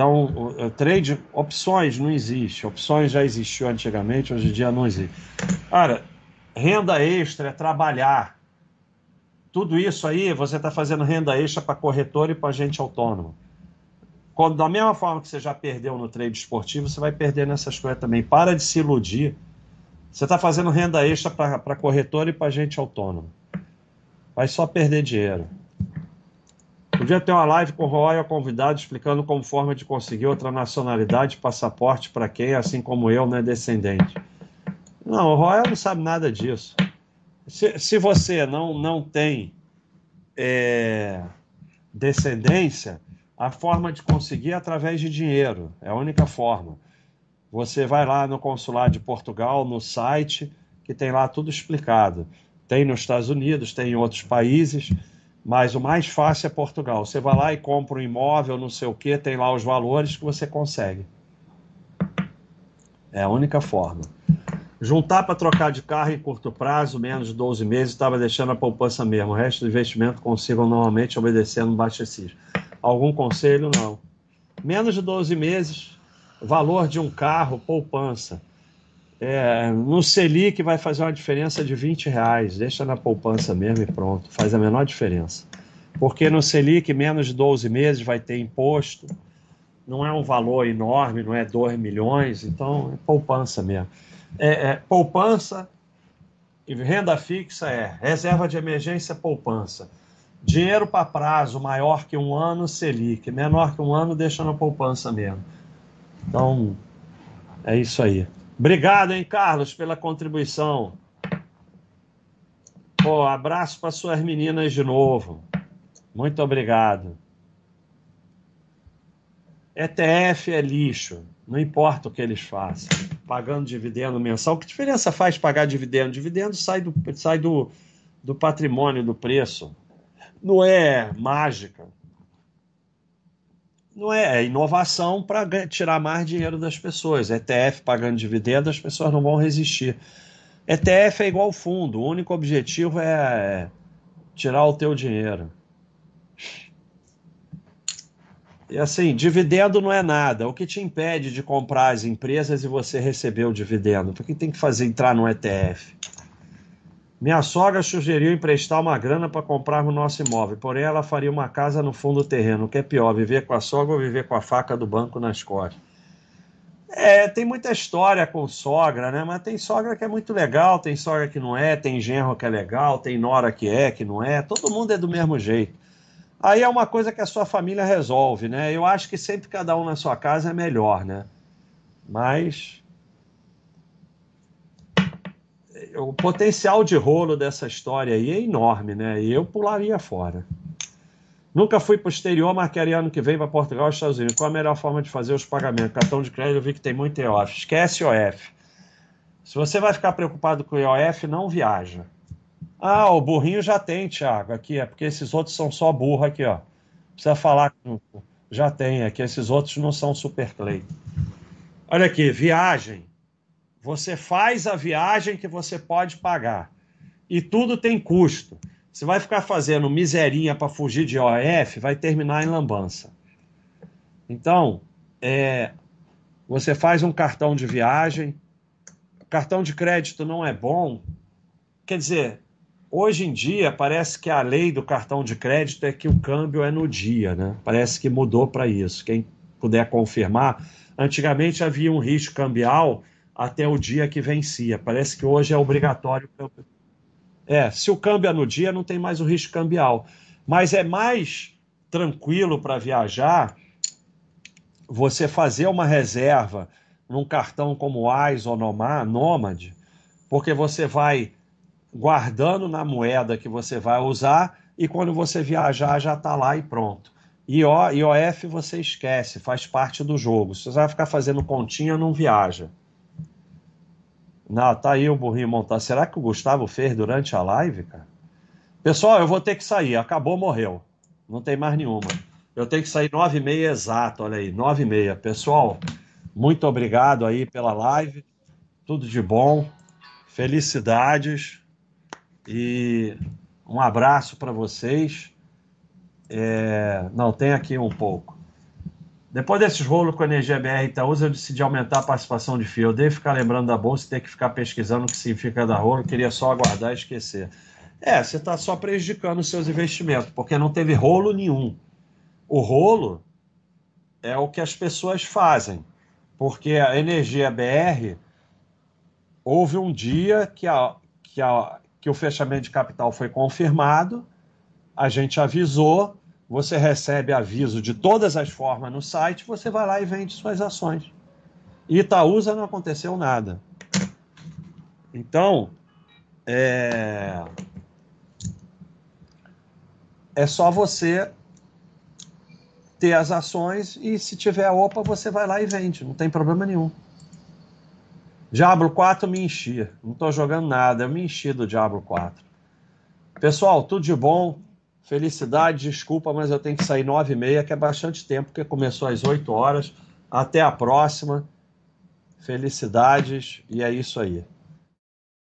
Então, trade, opções não existe. Opções já existiu antigamente, hoje em dia não existe. Cara, renda extra é trabalhar. Tudo isso aí, você está fazendo renda extra para corretor e para agente autônomo. Quando, da mesma forma que você já perdeu no trade esportivo, você vai perder nessas coisas também. Para de se iludir. Você está fazendo renda extra para corretor e para agente autônomo. Vai só perder dinheiro. Podia ter uma live com o Royal convidado explicando como forma de conseguir outra nacionalidade, passaporte para quem, assim como eu, não é descendente. Não, o Royal não sabe nada disso. Se, se você não, não tem é, descendência, a forma de conseguir é através de dinheiro. É a única forma. Você vai lá no consulado de Portugal, no site, que tem lá tudo explicado. Tem nos Estados Unidos, tem em outros países mas o mais fácil é Portugal. Você vai lá e compra um imóvel, não sei o que, tem lá os valores que você consegue. É a única forma. Juntar para trocar de carro em curto prazo, menos de 12 meses, estava deixando a poupança mesmo. O resto do investimento consigam normalmente obedecendo baixo exercício. Algum conselho? Não. Menos de 12 meses, valor de um carro, poupança. É, no Selic vai fazer uma diferença de 20 reais. Deixa na poupança mesmo e pronto. Faz a menor diferença. Porque no Selic, menos de 12 meses vai ter imposto. Não é um valor enorme, não é 2 milhões. Então, é poupança mesmo. É, é, poupança e renda fixa é reserva de emergência, poupança. Dinheiro para prazo maior que um ano, Selic. Menor que um ano, deixa na poupança mesmo. Então, é isso aí. Obrigado, hein, Carlos, pela contribuição. Pô, abraço para suas meninas de novo. Muito obrigado. ETF é lixo, não importa o que eles façam. Pagando dividendo mensal, que diferença faz pagar dividendo? Dividendo sai do, sai do, do patrimônio, do preço. Não é mágica não é, é inovação para tirar mais dinheiro das pessoas. ETF pagando dividendos, as pessoas não vão resistir. ETF é igual fundo, o único objetivo é tirar o teu dinheiro. E assim, dividendo não é nada. O que te impede de comprar as empresas e você receber o dividendo? Por que tem que fazer entrar no ETF? Minha sogra sugeriu emprestar uma grana para comprar o nosso imóvel, porém ela faria uma casa no fundo do terreno. O que é pior, viver com a sogra ou viver com a faca do banco nas costas? É, tem muita história com sogra, né? Mas tem sogra que é muito legal, tem sogra que não é, tem genro que é legal, tem nora que é, que não é. Todo mundo é do mesmo jeito. Aí é uma coisa que a sua família resolve, né? Eu acho que sempre cada um na sua casa é melhor, né? Mas o potencial de rolo dessa história aí é enorme, né? E eu pularia fora. Nunca fui para o mas ano que vem para Portugal e Estados Unidos. Qual a melhor forma de fazer os pagamentos? Cartão de crédito, eu vi que tem muito IOF. Esquece IOF. Se você vai ficar preocupado com o IOF, não viaja. Ah, o burrinho já tem, Thiago. Aqui é porque esses outros são só burro aqui, ó. Precisa falar. Já tem, é que esses outros não são super play. Olha aqui, viagem. Você faz a viagem que você pode pagar. E tudo tem custo. Você vai ficar fazendo miserinha para fugir de OF, vai terminar em lambança. Então, é, você faz um cartão de viagem, cartão de crédito não é bom. Quer dizer, hoje em dia parece que a lei do cartão de crédito é que o câmbio é no dia, né? Parece que mudou para isso. Quem puder confirmar, antigamente havia um risco cambial até o dia que vencia. Parece que hoje é obrigatório. É, se o câmbio é no dia, não tem mais o risco cambial. Mas é mais tranquilo para viajar você fazer uma reserva num cartão como Wise ou Nomad, porque você vai guardando na moeda que você vai usar e quando você viajar já está lá e pronto. IO, IOF você esquece, faz parte do jogo. Se você vai ficar fazendo continha, não viaja. Não, tá aí o burrinho montado. Será que o Gustavo fez durante a live, cara? Pessoal, eu vou ter que sair. Acabou, morreu. Não tem mais nenhuma. Eu tenho que sair nove e meia exato, olha aí, nove e meia. Pessoal, muito obrigado aí pela live. Tudo de bom. Felicidades. E um abraço para vocês. É... Não, tem aqui um pouco. Depois desses rolos com a Energia BR Itaúsa, eu decidi aumentar a participação de FII. Eu devo ficar lembrando da bolsa e ter que ficar pesquisando o que significa dar rolo. Queria só aguardar e esquecer. É, você está só prejudicando os seus investimentos, porque não teve rolo nenhum. O rolo é o que as pessoas fazem, porque a Energia BR houve um dia que, a, que, a, que o fechamento de capital foi confirmado, a gente avisou, você recebe aviso de todas as formas no site, você vai lá e vende suas ações. E Itaúsa não aconteceu nada. Então, é, é só você ter as ações e se tiver OPA, você vai lá e vende, não tem problema nenhum. Diablo 4 me enchia, não estou jogando nada, eu me enchi do Diablo 4. Pessoal, tudo de bom. Felicidade, desculpa, mas eu tenho que sair nove e meia, que é bastante tempo, porque começou às 8 horas. Até a próxima. Felicidades e é isso aí.